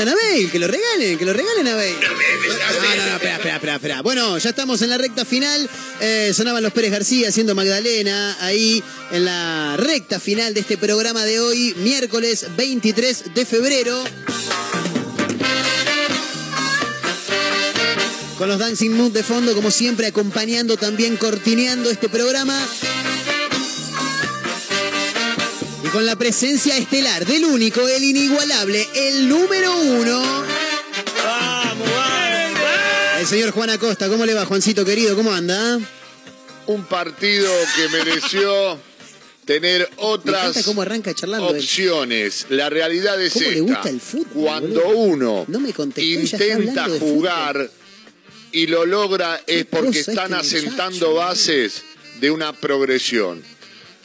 Vendan a Bale, que lo regalen, que lo regalen a Bale. No, no, no, espera, espera, espera, espera. Bueno, ya estamos en la recta final. Eh, sonaban los Pérez García haciendo Magdalena ahí en la recta final de este programa de hoy, miércoles 23 de febrero. Con los Dancing Mood de fondo, como siempre, acompañando también, cortineando este programa. Con la presencia estelar del único, el inigualable, el número uno. El señor Juan Acosta, ¿cómo le va, Juancito querido? ¿Cómo anda? Un partido que mereció tener Me otras encanta cómo arranca charlando. él. opciones. La realidad es ¿Cómo le esta. gusta el fútbol, Cuando boludo? uno No me contestó intenta jugar y lo logra es porque están este asentando muchacho, bases de una progresión.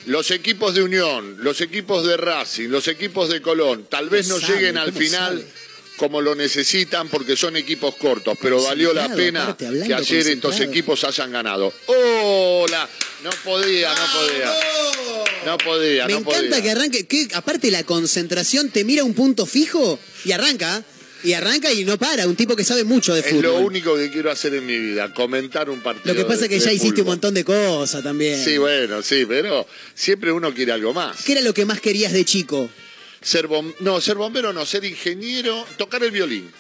Los equipos de Unión, los equipos de Racing, los equipos de Colón, tal vez no sabe? lleguen al ¿Cómo final sabe? como lo necesitan porque son equipos cortos, pero valió la pena aparte, que ayer estos equipos hayan ganado. ¡Hola! No podía, no podía. No podía, Me no encanta podía. que arranque, que aparte la concentración te mira un punto fijo y arranca. Y arranca y no para, un tipo que sabe mucho de Es fútbol. lo único que quiero hacer en mi vida, comentar un partido. Lo que pasa de- es que ya hiciste un montón de cosas también. Sí, bueno, sí, pero siempre uno quiere algo más. ¿Qué era lo que más querías de chico? Ser bom- no, ser bombero no, ser ingeniero, tocar el violín.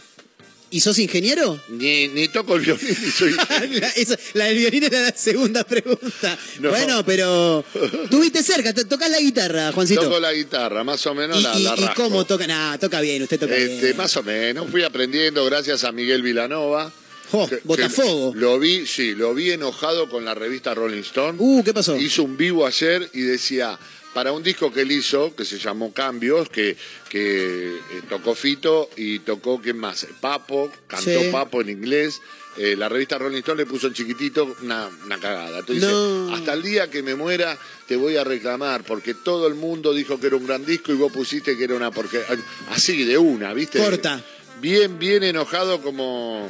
¿Y sos ingeniero? Ni, ni toco el violín ni soy la, eso- la del violín era la segunda pregunta. No. Bueno, pero tuviste cerca, tocás la guitarra, Juancito. Toco la guitarra, más o menos ¿Y, la, y- la y cómo toca? Nah, toca bien, usted toca Este, bien. más o menos, fui aprendiendo gracias a Miguel Vilanova. Que- que Botafogo. Lo vi, sí, lo vi enojado con la revista Rolling Stone. Uh, ¿qué pasó? Hizo un vivo ayer y decía, para un disco que él hizo, que se llamó Cambios, que, que eh, tocó Fito y tocó, ¿quién más? Papo, cantó Sí. Papo en inglés. eh, la revista Rolling Stone le puso en chiquitito una, una cagada. Entonces No. dice, hasta el día que me muera te voy a reclamar, porque todo el mundo dijo que era un gran disco y vos pusiste que era una porque Así, de una, ¿viste? Corta. Bien, bien enojado como...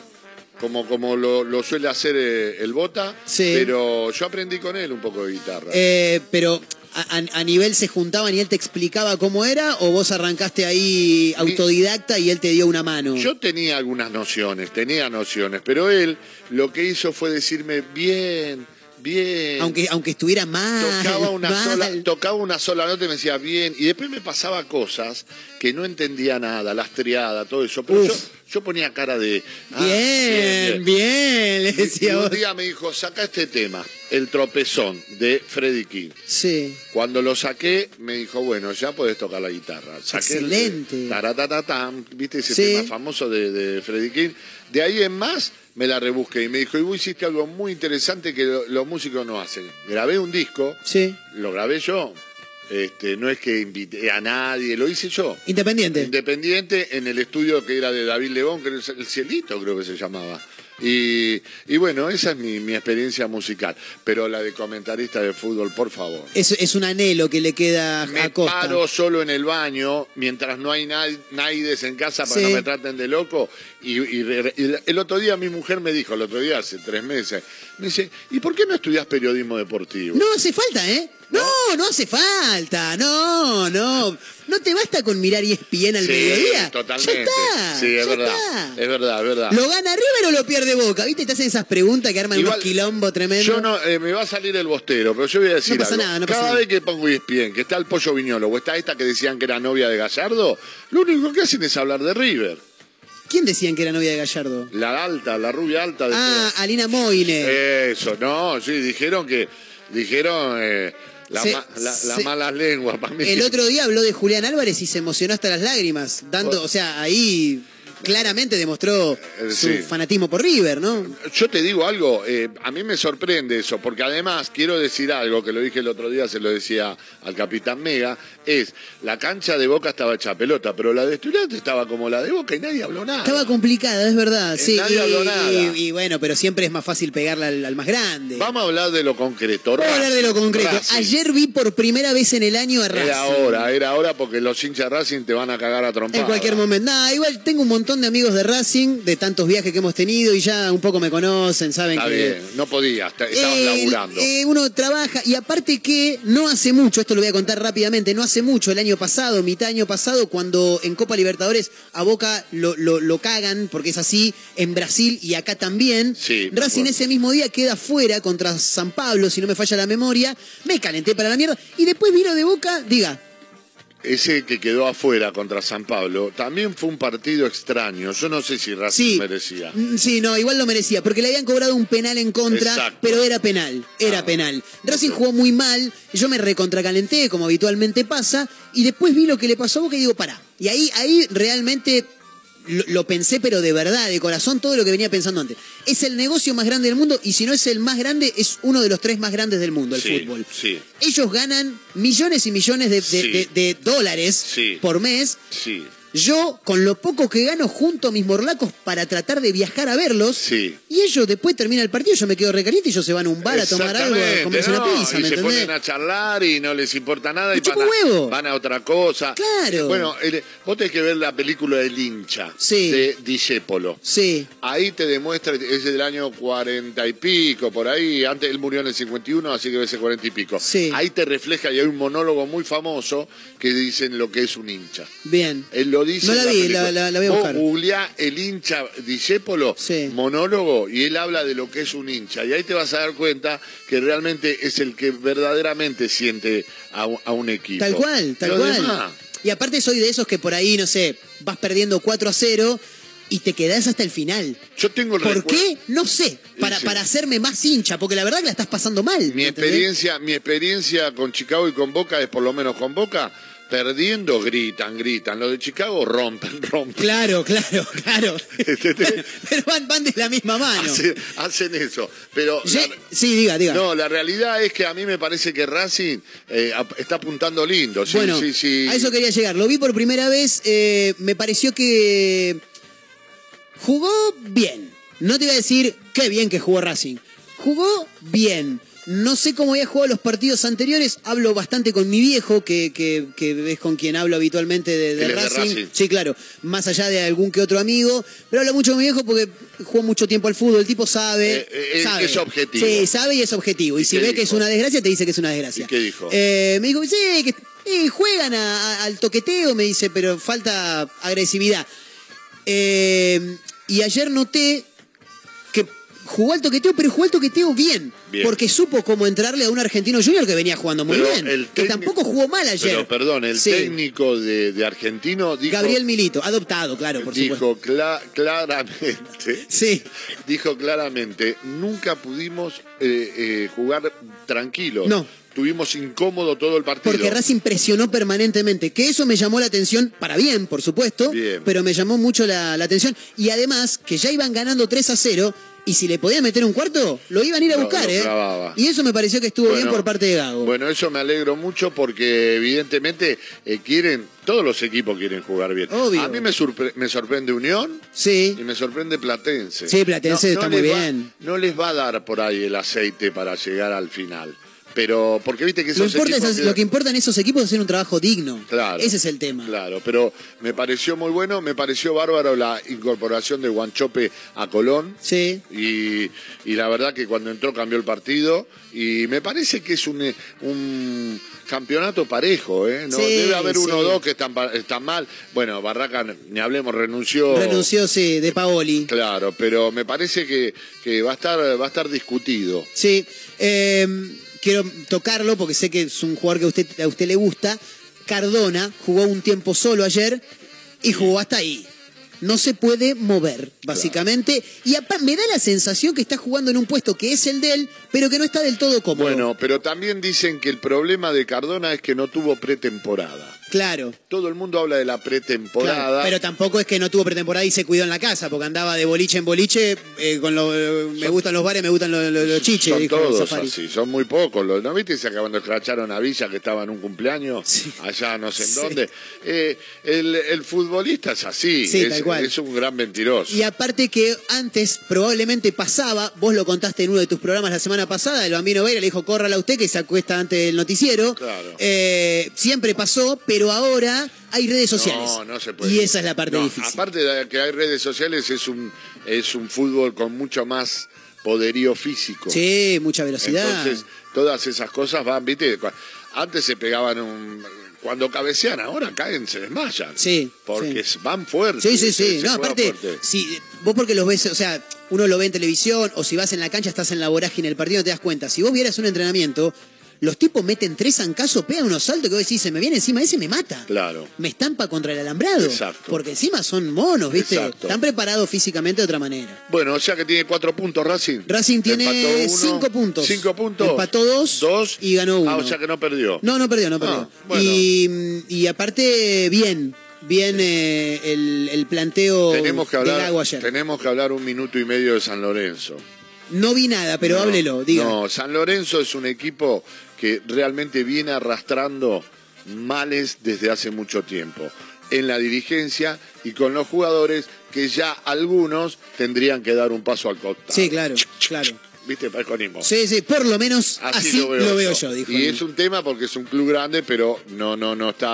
Como, como lo, lo suele hacer eh, el Bota, Sí. pero yo aprendí con él un poco de guitarra. Eh, pero a, nivel se juntaban y él te explicaba cómo era o vos arrancaste ahí autodidacta y él te dio una mano. Yo tenía algunas nociones, tenía nociones, pero él lo que hizo fue decirme bien, bien. aunque, aunque estuviera mal. tocaba una mal. sola, tocaba una sola nota y me decía bien, y después me pasaba cosas que no entendía nada, las triadas, todo eso, pero Uf. yo, yo ponía cara de ah, Bien, bien, le Y- y decía un día me dijo, saca este tema, el tropezón de Freddie King. Sí. Cuando lo saqué, me dijo, bueno, ya podés tocar la guitarra. Saqué el- Excelente. taratatatam, ¿viste ese Sí. tema famoso de, de Freddie King? De ahí en más, me la rebusqué y me dijo, y vos hiciste algo muy interesante que lo- los músicos no hacen. Grabé un disco, Sí. lo grabé yo. Este, no es que invité a nadie, lo hice yo. Independiente. Independiente en el estudio que era de David Lebón, que era el Cielito creo que se llamaba. Y, y bueno, esa es mi, mi experiencia musical. Pero la de comentarista de fútbol, por favor. Es, es un anhelo que le queda Me a Costa. paro solo en el baño mientras no hay nadie en casa para Sí. que no me traten de loco. Y, y re- y el otro día mi mujer me dijo, el otro día hace tres meses, me dice, ¿y por qué no estudias periodismo deportivo? No hace falta, ¿eh? No, no hace falta. No, no. No te basta con mirar y ESPN al sí, mediodía. totalmente. Ya está. sí, es ya verdad. está. Es verdad, es verdad. ¿Lo gana River o lo pierde Boca? ¿Viste? Te hacen esas preguntas que arman Igual, unos quilombo tremendo. Yo no, eh, me va a salir el bostero, pero yo voy a decir No pasa algo. nada, no pasa Cada nada. vez que pongo E ESPN, que está el pollo viñolo, o está esta que decían que era novia de Gallardo, lo único que hacen es hablar de River. ¿Quién decían que era novia de Gallardo? La alta, la rubia alta de Ah, Alina Moine. Eso, no, sí, dijeron que. Dijeron eh, la ma- la- las se- malas lenguas para mí. El otro día habló de Julián Álvarez y se emocionó hasta las lágrimas, dando, o sea, ahí claramente demostró Eh, su sí. fanatismo por River, ¿no? Yo te digo algo, eh, a mí me sorprende eso, porque además quiero decir algo, que lo dije el otro día, se lo decía al capitán Mega, es, la cancha de Boca estaba hecha pelota, pero la de Estudiantes estaba como la de Boca y nadie habló nada. Estaba complicada, es verdad. Eh, Sí, nadie y, habló nada. y- y bueno, pero siempre es más fácil pegarla al, al más grande. Vamos a hablar de lo concreto. Vamos a hablar de lo concreto. Racing. Ayer vi por primera vez en el año a Racing. Era hora, era hora porque los hinchas Racing te van a cagar a trompadas. En cualquier momento. Nada, igual tengo un montón de amigos de Racing, de tantos viajes que hemos tenido y ya un poco me conocen, saben Está que. bien, no podías, te- estabas Eh, laburando. eh, uno trabaja y aparte que no hace mucho, esto lo voy a contar rápidamente, no hace mucho, el año pasado, mitad año pasado, cuando en Copa Libertadores a Boca lo, lo- lo cagan, porque es así, en Brasil y acá también. Sí, Racing ese mismo día queda fuera contra San Pablo, si no me falla la memoria, me calenté para la mierda y después vino de Boca, diga, Ese que quedó afuera contra San Pablo también fue un partido extraño. Yo no sé si Racing Sí. merecía. Mm, Sí, no, igual lo merecía, porque le habían cobrado un penal en contra, Exacto. pero era penal, era penal. Racing jugó muy mal, yo me recontracalenté, como habitualmente pasa, y después vi lo que le pasó a Boca y digo, pará. Y ahí, ahí realmente lo, lo pensé, pero de verdad, de corazón, todo lo que venía pensando antes. Es el negocio más grande del mundo, y si no es el más grande, es uno de los tres más grandes del mundo, el sí, fútbol. Sí, Ellos ganan millones y millones de, de- Sí. de- de dólares por mes, sí, yo, con lo poco que gano, junto a mis morlacos para tratar de viajar a verlos. sí. Y ellos después termina el partido, yo me quedo recaliente y ellos se van a un bar a tomar algo, a una ¿no? pizza, y ¿me se entendés? ponen a charlar y no les importa nada y van a, huevo. van a otra cosa. Claro. Bueno, el- vos tenés que ver la película El hincha Sí. de Discepolo. Sí, Ahí te demuestra, es del año cuarenta y pico, por ahí, antes él murió en el 51, así que debe ser cuarenta y pico. Sí. Ahí te refleja y hay un monólogo muy famoso que dicen lo que es un hincha. bien. Él lo dice. No la vi, la- la- la voy a Vos buscar. googleá el hincha Discepolo, Sí. monólogo, y él habla de lo que es un hincha. Y ahí te vas a dar cuenta que realmente es el que verdaderamente siente a, un- a un equipo. Tal cual, tal Lo cual. demás, Y aparte soy de esos que por ahí, no sé, vas perdiendo 4 a 0 y te quedás hasta el final. yo tengo el ¿Por recuerdo- qué? No sé. Para, Sí. para hacerme más hincha, porque la verdad que la estás pasando mal. Mi experiencia, mi experiencia con Chicago y con Boca es por lo menos con Boca, perdiendo gritan, gritan. Los de Chicago rompen, rompen. Claro, claro, claro. Pero van, van de la misma mano. Hacen, hacen eso. Pero la- sí, diga, diga. no, la realidad es que a mí me parece que Racing eh, está apuntando lindo. Sí, bueno, sí, sí. a eso quería llegar. Lo vi por primera vez, eh, me pareció que jugó bien. No te voy a decir qué bien que jugó Racing. Jugó bien. No sé cómo había jugado los partidos anteriores. Hablo bastante con mi viejo, que, que, que es con quien hablo habitualmente de, Racing. Sí, claro. Más allá de algún que otro amigo. Pero hablo mucho con mi viejo porque jugó mucho tiempo al fútbol. El tipo sabe. Eh, eh, sabe. es objetivo. Sí, sabe y es objetivo. Y, ¿Y si ve que es una desgracia, te dice que es una desgracia. ¿Y qué dijo? Eh, me dijo, sí, que eh, juegan a- a- al toqueteo, me dice, pero falta agresividad. Y ayer noté que jugó al toqueteo, pero jugó al toqueteo bien, Bien. Porque supo cómo entrarle a un argentino junior que venía jugando muy Pero bien. el que tampoco jugó mal ayer. Pero perdón, el Sí. técnico de, de argentino dijo, Gabriel Milito, adoptado, claro, por supuesto. dijo cla- claramente, Sí. dijo claramente, nunca pudimos eh, eh, jugar tranquilo. No. Tuvimos incómodo todo el partido. Porque Racing presionó permanentemente, que eso me llamó la atención, para bien, por supuesto, Bien. pero me llamó mucho la, la atención. Y además, que ya iban ganando 3 a 0, y si le podían meter un cuarto, lo iban a ir a buscar, ¿eh? Y eso me pareció que estuvo bien por parte de Gago. Bueno, eso me alegro mucho porque evidentemente eh, quieren, todos los equipos quieren jugar bien. Obvio. A mí me, me sorprende Unión sí. y me sorprende Platense. Sí, Platense está muy va- bien. no les va a dar por ahí el aceite para llegar al final. Pero, porque viste que Lo, esos importa equipos lo que importa en esos equipos es hacer un trabajo digno. Claro. Ese es el tema. Claro, pero me pareció muy bueno, me pareció bárbaro la incorporación de Guanchope a Colón. Sí. Y, y la verdad que cuando entró cambió el partido. Y me parece que es un, un campeonato parejo, ¿eh? No, Sí, debe haber uno o sí. dos que están mal. Bueno, Barraca, ni hablemos, renunció. Renunció, sí, de Paoli. Claro, pero me parece que, que va, a estar, va a estar discutido. Sí, eh, quiero tocarlo porque sé que es un jugador que a usted, a usted le gusta. Cardona jugó un tiempo solo ayer y jugó hasta ahí. No se puede mover, básicamente. Y apa- me da la sensación que está jugando en un puesto que es el de él, pero que no está del todo cómodo. Bueno, pero también dicen que el problema de Cardona es que no tuvo pretemporada. Claro. Todo el mundo habla de la pretemporada. Claro, pero tampoco es que no tuvo pretemporada y se cuidó en la casa, porque andaba de boliche en boliche, eh, con lo, eh, me gustan los bares, me gustan los, chiches, son dijo todos así, son muy pocos. Los, ¿No viste de escracharon a Villa que estaba en un cumpleaños? Allá no sé en Sí. dónde. Eh, el, el futbolista es así, Sí, es, tal cual. es un gran mentiroso. Y aparte que antes probablemente pasaba, vos lo contaste en uno de tus programas la semana pasada, el bambino Veira le dijo, córrala usted que se acuesta antes del noticiero. Claro. Eh, siempre pasó, pero ahora hay redes sociales. No, no se puede. Y esa es la parte No, difícil. Aparte de que hay redes sociales, es un, es un fútbol con mucho más poderío físico. Sí, mucha velocidad. Entonces, todas esas cosas van, viste, antes se pegaban un... Cuando cabecean, ahora caen, se desmayan. Sí. Porque sí. van fuertes. Sí, sí, sí. No, aparte, si vos porque los ves, o sea, uno lo ve en televisión o si vas en la cancha estás en la vorágine del partido no te das cuenta. Si vos vieras un entrenamiento, los tipos meten tres zancazos, pegan unos saltos que vos decís, se me viene encima ese me mata. Claro. Me estampa contra el alambrado. Exacto. Porque encima son monos, ¿viste? Exacto. Están preparados físicamente de otra manera. Bueno, o sea que tiene cuatro puntos Racing. Racing tiene uno, cinco puntos. Cinco puntos. Empató dos, Dos. y ganó uno. Ah, o sea que no perdió. No, no perdió, no perdió. Ah, bueno. y, y aparte, bien. Bien eh, el, el planteo Tenemos que del hablar, agua ayer. tenemos que hablar un minuto y medio de San Lorenzo. No vi nada, pero No, háblelo, diga. No, San Lorenzo es un equipo que realmente viene arrastrando males desde hace mucho tiempo en la dirigencia y con los jugadores que ya algunos tendrían que dar un paso al costado. Sí, claro, claro. ¿Viste? Parezco Nimo. Sí, sí, por lo menos así, lo veo, yo, dijo. Y es un tema porque es un club grande, pero no, no, no está.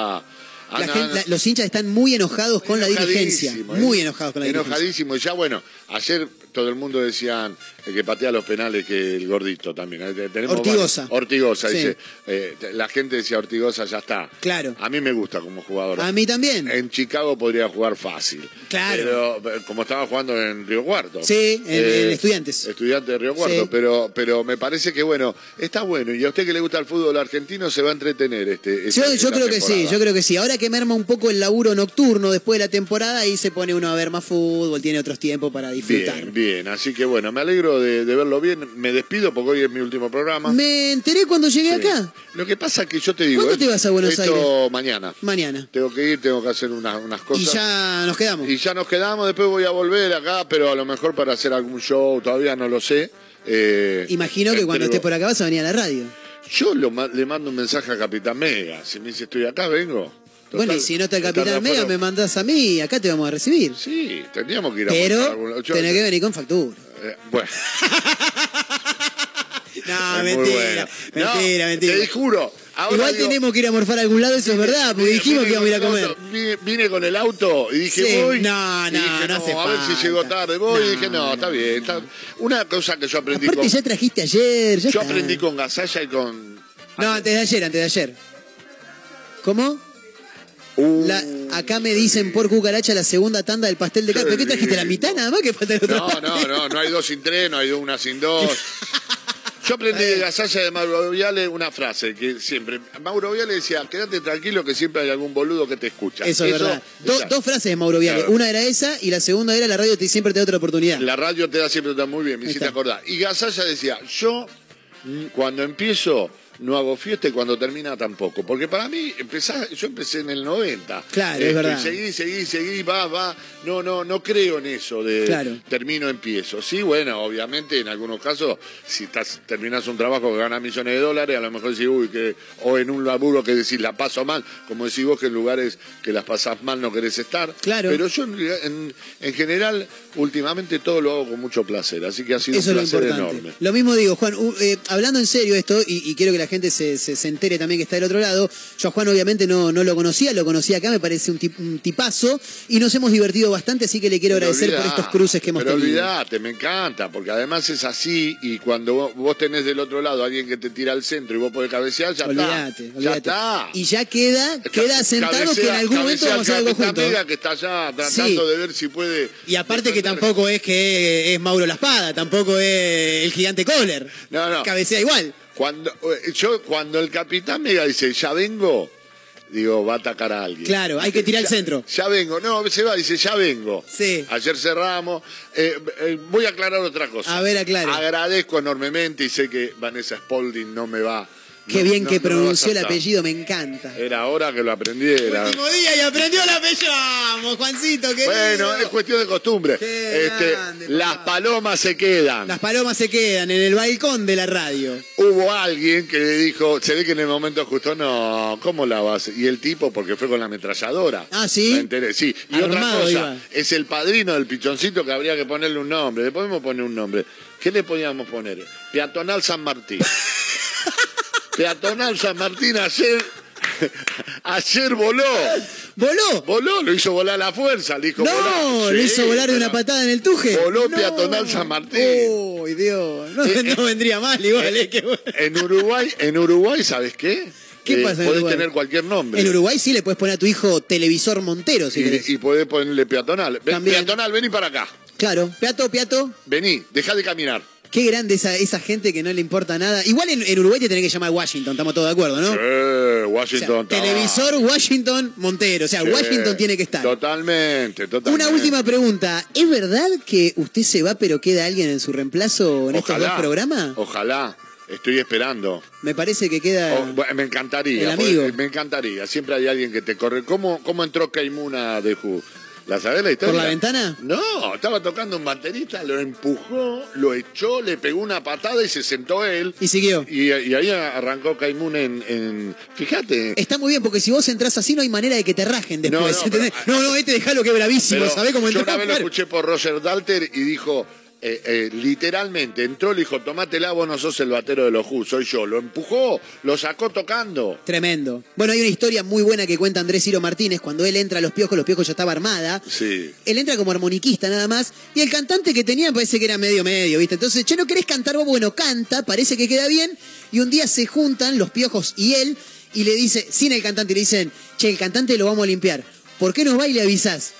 La Ah, no, gente- la- los hinchas están muy enojados con la dirigencia. ¿eh? Muy enojados con la dirigencia. Enojadísimo. Y ya, bueno, ayer todo el mundo decían el que patea los penales que el gordito también. Eh, tenemos Ortigoza. varios- Ortigoza, Sí. dice. eh, la gente decía Ortigoza, ya está. Claro. A mí me gusta como jugador. A mí también. En Chicago podría jugar fácil. Claro. Pero eh, como estaba jugando en Río Cuarto. Eh, Sí, en- en Estudiantes. Estudiante de Río Cuarto. Sí. Pero, pero me parece que, bueno, está bueno. Y a usted que le gusta el fútbol argentino se va a entretener este. Yo, esta- yo esta creo que sí, yo creo que sí. Ahora que merma un poco el laburo nocturno después de la temporada, ahí se pone uno a ver más fútbol, tiene otros tiempos para disfrutar. Bien, bien. Así que bueno, me alegro de, de verlo bien. Me despido porque hoy es mi último programa. Me enteré cuando llegué Sí. acá. Lo que pasa es que yo te digo. ¿Cuándo eh, te vas a Buenos Aires? mañana. Mañana. Tengo que ir, tengo que hacer unas, unas cosas. Y ya nos quedamos. Y ya nos quedamos, después voy a volver acá, pero a lo mejor para hacer algún show, todavía no lo sé. Eh, Imagino que cuando estés por acá vas a venir a la radio. Yo lo le mando un mensaje a Capitán Mega. Si me dice estoy acá, vengo. Total, bueno, y si no está el Capitán Mega, me mandás a mí y acá te vamos a recibir. Sí, tendríamos que ir a Pero algún tenés que venir con factura. Eh, bueno. No, mentira, bueno. mentira, No, mentira. Te juro. ahora Igual digo- tenemos que ir a morfar a algún lado, eso es verdad, porque dijimos que íbamos a ir a comer. Vine, vine con el auto y dije, Sí, voy. no, no, dije, no hace A ver si llego tarde. Voy y No, dije, no, está bien. está- Una cosa que yo aprendí Aparte con. ya trajiste ayer, ya Yo está. aprendí con Gasalla y con. No, antes de ayer, antes de ayer. ¿Cómo? Uh. La- acá me dicen por cucaracha la segunda tanda del pastel de carne. ¿Pero qué trajiste? ¿La mitad nada más que falta el otro No, no, no, no hay dos sin tres, no hay una sin dos. Yo aprendí de Gasalla de Mauro Viale una frase que siempre. Mauro Viale decía: quédate tranquilo que siempre hay algún boludo que te escucha. Eso es verdad. Do- dos frases de Mauro Viale. Claro. Una era esa y la segunda era la radio te, siempre te da otra oportunidad. La radio te da siempre está muy bien, me hiciste acordar. Y Gasalla decía, yo mm, cuando empiezo no hago fiesta y cuando termina tampoco. Porque para mí, empezá, yo empecé en el 90. Claro, es verdad. Y seguí, seguí, seguí, va, va. No, no, no creo en eso de Claro. termino, empiezo. Sí, bueno, obviamente en algunos casos, si estás, terminas un trabajo que gana millones de dólares, a lo mejor decís, uy, que, o en un laburo que decís, la paso mal, como decís vos que en lugares que las pasás mal no querés estar. Claro. Pero yo en, en- en general, últimamente todo lo hago con mucho placer, así que ha sido Eso un lo placer enorme. Lo mismo digo, Juan, eh, hablando en serio esto, y, y quiero que la gente se, se- se entere también que está del otro lado, yo a Juan obviamente no, no lo conocía, lo conocía acá, me parece un, tip- un tipazo, y nos hemos divertido bastante, así que le quiero Pero agradecer por estos cruces que hemos pero tenido. olvidate, me encanta, porque además es así, y cuando vos, tenés del otro lado a alguien que te tira al centro y vos podés cabecear, ya está. Ya está. Y ya queda, queda sentado que en algún momento vamos a hacer algo juntos. Mega, que está allá tratando Sí. de ver si puede. Y aparte que tampoco es que es Mauro La Espada, tampoco es el gigante Kohler. No, no. Cabecea igual. Cuando, eh, yo, cuando el capitán Mega dice, ya vengo, digo, va a atacar a alguien. Claro, hay que tirar el Ya- centro. Ya vengo, no, se va, dice, ya vengo. Sí. Ayer cerramos. Eh, eh, voy a aclarar otra cosa. A ver, aclare. Agradezco enormemente y sé que Vanessa Spalding no me va Qué No, bien no, que no pronunció el apellido, me encanta. Era hora que lo aprendiera. Último día y aprendió el apellido. Vamos, Juancito, querido. Bueno, es cuestión de costumbre. Qué Este, grande, las palomas se quedan. Las palomas se quedan en el balcón de la radio. Hubo alguien que le dijo, se ve que en el momento justo, no, ¿cómo la vas? Y el tipo, porque fue con la ametralladora. Ah, ¿sí? Me enteré, sí. Y otra Armado cosa, iba. es el padrino del pichoncito que habría que ponerle un nombre. Le podemos poner un nombre. ¿Qué le podíamos poner? Peatonal San Martín. Peatonal San Martín ayer, ayer voló. ¿Voló? Voló, lo hizo volar a la fuerza, le dijo No, volar. le Sí, hizo volar de pero una patada en el tuje. Voló No. Peatonal San Martín. Uy, Dios. No, Eh, no vendría mal igual. eh, que bueno. En Uruguay, en Uruguay, ¿sabes qué? ¿Qué Eh, pasa en Podés Uruguay? tener cualquier nombre. En Uruguay sí le puedes poner a tu hijo televisor Montero, si querés. y, y podés ponerle peatonal. Ven, También. peatonal, vení para acá. Claro, Peato, Peato. Vení, deja de caminar. Qué grande esa, esa gente que no le importa nada. Igual en, en Uruguay te tenés que llamar Washington, estamos todos de acuerdo, ¿no? O sea, Washington. está- televisor Washington Montero. O sea, Sí, Washington tiene que estar. Totalmente, totalmente. Una última pregunta. ¿Es verdad que usted se va pero queda alguien en su reemplazo en estos dos programas? Ojalá. Estoy esperando. Me parece que queda... Oh, me encantaría. El amigo. Me encantaría. Siempre hay alguien que te corre. ¿Cómo, cómo entró Caimuna de Who? ¿La sabés la historia? ¿Por la ventana? No, estaba tocando un baterista, lo empujó, lo echó, le pegó una patada y se sentó él. Y siguió. Y, y ahí arrancó Caimun en, en- Fíjate. Está muy bien, porque si vos entras así no hay manera de que te rajen después. No, no, ¿entendés? No, no, este dejalo que es bravísimo, Pero ¿sabés cómo yo entró? una vez lo escuché por Roger Dalter y dijo, eh, eh, literalmente, entró, le dijo, tomátela, vos no sos el batero de los Who, soy yo. Lo empujó, lo sacó tocando. Tremendo. Bueno, hay una historia muy buena que cuenta Andrés Ciro Martínez. Cuando él entra a los piojos, los piojos ya estaba armada. Sí. Él entra como armoniquista nada más. Y el cantante que tenía parece que era medio medio, ¿viste? Entonces, che, ¿no querés cantar vos? Bueno, canta, parece que queda bien. Y un día se juntan los piojos y él y le dice, sin el cantante, y le dicen, che, el cantante lo vamos a limpiar. ¿Por qué nos va y le avisás?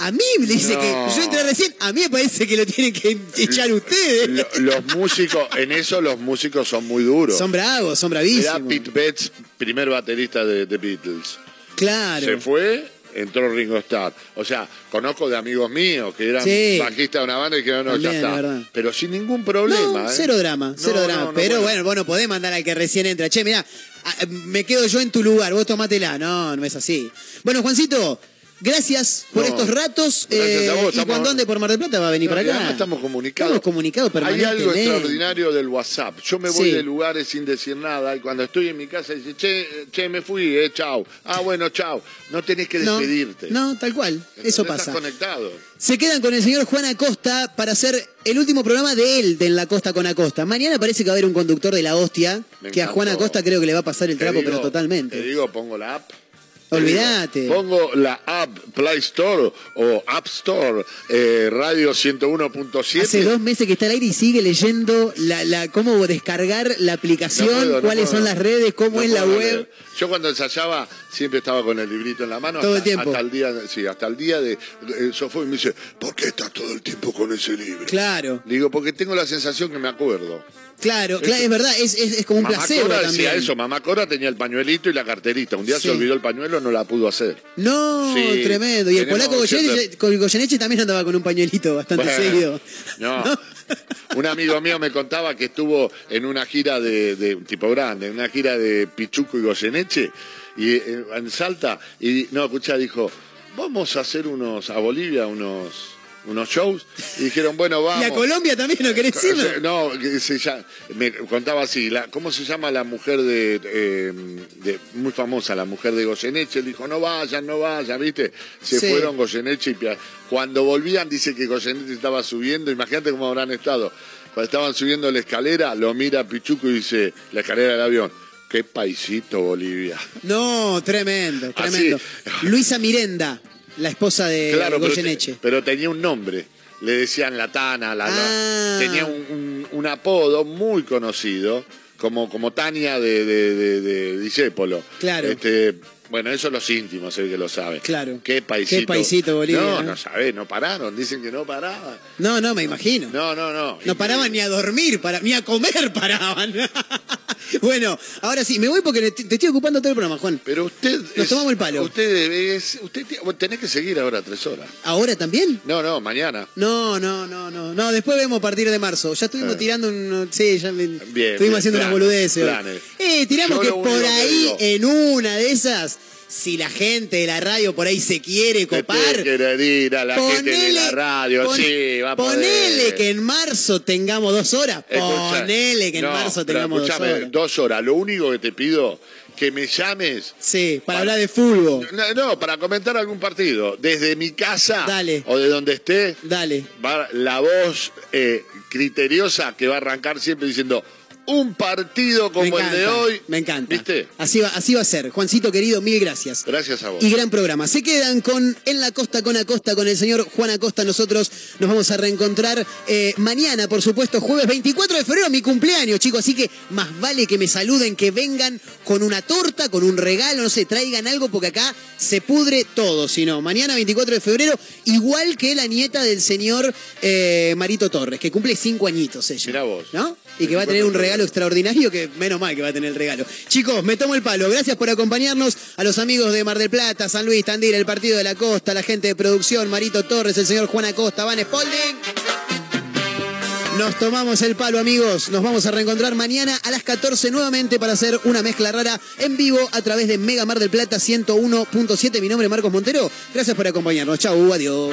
A mí le dice No. que yo entré recién, a mí me parece que lo tienen que echar ustedes. Lo- los músicos, en eso los músicos son muy duros. Son bravos, son Mirá bravísimos. Pete Betts, primer baterista de The Beatles. Claro. Se fue, entró Ringo Starr. O sea, conozco de amigos míos que eran Sí. bajistas de una banda y dijeron, no, También, ya es está. Pero sin ningún problema. No, ¿eh? cero drama, cero No, drama. no, no, Pero bueno. bueno, vos no podés mandar al que recién entra. Che, mirá, me quedo yo en tu lugar, vos tomátela. No, no es así. Bueno, Juancito, gracias por No, estos ratos. gracias eh, a vos, y cuando ande por Mar del Plata va a venir No, para acá. estamos comunicados. Estamos comunicados Hay algo permanentemente. extraordinario del WhatsApp. Yo me voy Sí. de lugares sin decir nada y cuando estoy en mi casa dice, che, che, me fui, eh, chau. Ah, bueno, chau. No tenés que despedirte. no, tal cual. Eso Estás pasa. conectado. Se quedan con el señor Juan Acosta para hacer el último programa de él, de En la Costa con Acosta. Mañana parece que va a haber un conductor de la hostia, Me que a Juan. Acosta creo que le va a pasar el trapo, digo- pero totalmente. Te digo, pongo la app. Olvídate. Pongo la app Play Store o App Store, eh, Radio 101.7. Hace dos meses que está al aire y sigue leyendo la, la, cómo descargar la aplicación, No puedo, no cuáles son las redes, cómo No es la web. leer. Yo cuando ensayaba siempre estaba con el librito en la mano. Todo hasta, el tiempo. Hasta el día, sí, hasta el día de eh, Sofía me dice, ¿por qué estás todo el tiempo con ese libro? Claro, Le digo, porque tengo la sensación que me acuerdo. Claro, claro, es verdad, es, es, es como un Mamá placebo Cora también. decía eso, mamá Cora tenía el pañuelito y la carterita. Un día Sí. se olvidó el pañuelo, no la pudo hacer. No, Sí, tremendo. Y el polaco Goyeneche, también andaba con un pañuelito bastante Bueno, seguido. No. Un amigo mío me contaba que estuvo en una gira de, de un tipo grande, en una gira de Pichuco y Goyeneche, y eh, en Salta, y no, escuchá, dijo, vamos a hacer unos, a Bolivia, unos, unos shows, y dijeron, bueno, vamos. Y a Colombia también, ¿no querés irlo? No, se me contaba así, la, ¿cómo se llama la mujer de, eh, de- muy famosa, la mujer de Goyeneche? Dijo, no vayan, no vayan, ¿viste? Se Sí. fueron Goyeneche y Cuando volvían, dice que Goyeneche estaba subiendo, imagínate cómo habrán estado. Cuando estaban subiendo la escalera, lo mira Pichuco y dice, la escalera del avión, qué paisito Bolivia. No, tremendo, Así. tremendo. Luisa Mirenda, la esposa de Claro, pero, Goyeneche. te- pero tenía un nombre. Le decían la Tana, la, la- Ah. tenía un, un- un apodo muy conocido, como, como Tania de, de, de, de Discépolo. Claro. Este, bueno, eso los íntimos, sé que lo saben. Claro. Qué paisito. Qué paisito Bolivia, No, ¿eh? no sabés, no pararon, dicen que no paraban. No, no, me imagino. No, no, no. No paraban ni a dormir, para, ni a comer paraban. Bueno, ahora sí, me voy porque te te estoy ocupando todo el programa, Juan. Pero usted. Nos es- tomamos el palo. Usted, es, usted tenés que seguir ahora tres horas. ¿Ahora también? No, no, mañana. No, no, no, no. No, después vemos a partir de marzo. Ya estuvimos Eh. tirando un. Sí, ya Bien. estuvimos bien, haciendo unas planes, boludeces. hoy. planes. Eh, tiramos Yo que por ahí, en una de esas, si la gente de la radio por ahí se quiere copar. Ir a la gente de la ponele- radio, pon- sí, va a poder. Ponele que en marzo tengamos dos horas. Escucha, Ponele que en no, marzo tengamos dos horas. dos horas. Lo único que te pido, que me llames. Sí, para hablar de fútbol. No, no, para comentar algún partido. Desde mi casa Dale. o de donde esté, Dale. va la voz eh, criteriosa que va a arrancar siempre diciendo un partido como el de hoy. Me encanta. ¿Viste? Así va, así va a ser. Juancito querido, mil gracias. Gracias a vos. Y gran programa. Se quedan con En la Costa con Acosta, con el señor Juan Acosta. Nosotros nos vamos a reencontrar eh, mañana, por supuesto, jueves 24 de febrero, mi cumpleaños, chicos. Así que más vale que me saluden, que vengan con una torta, con un regalo, no sé, traigan algo, porque acá se pudre todo. Si no, mañana 24 de febrero, igual que la nieta del señor eh, Marito Torres, que cumple cinco añitos ella. Mirá vos. ¿No? Y que va a tener un regalo extraordinario, que menos mal que va a tener el regalo. Chicos, me tomo el palo. Gracias por acompañarnos. A los amigos de Mar del Plata, San Luis, Tandil, el Partido de la Costa, la gente de producción, Marito Torres, el señor Juan Acosta, Van Spalding. Nos tomamos el palo, amigos. Nos vamos a reencontrar mañana a las 14 nuevamente para hacer una mezcla rara en vivo a través de Mega Mar del Plata 101.7. Mi nombre es Marcos Montero. Gracias por acompañarnos. Chau, adiós.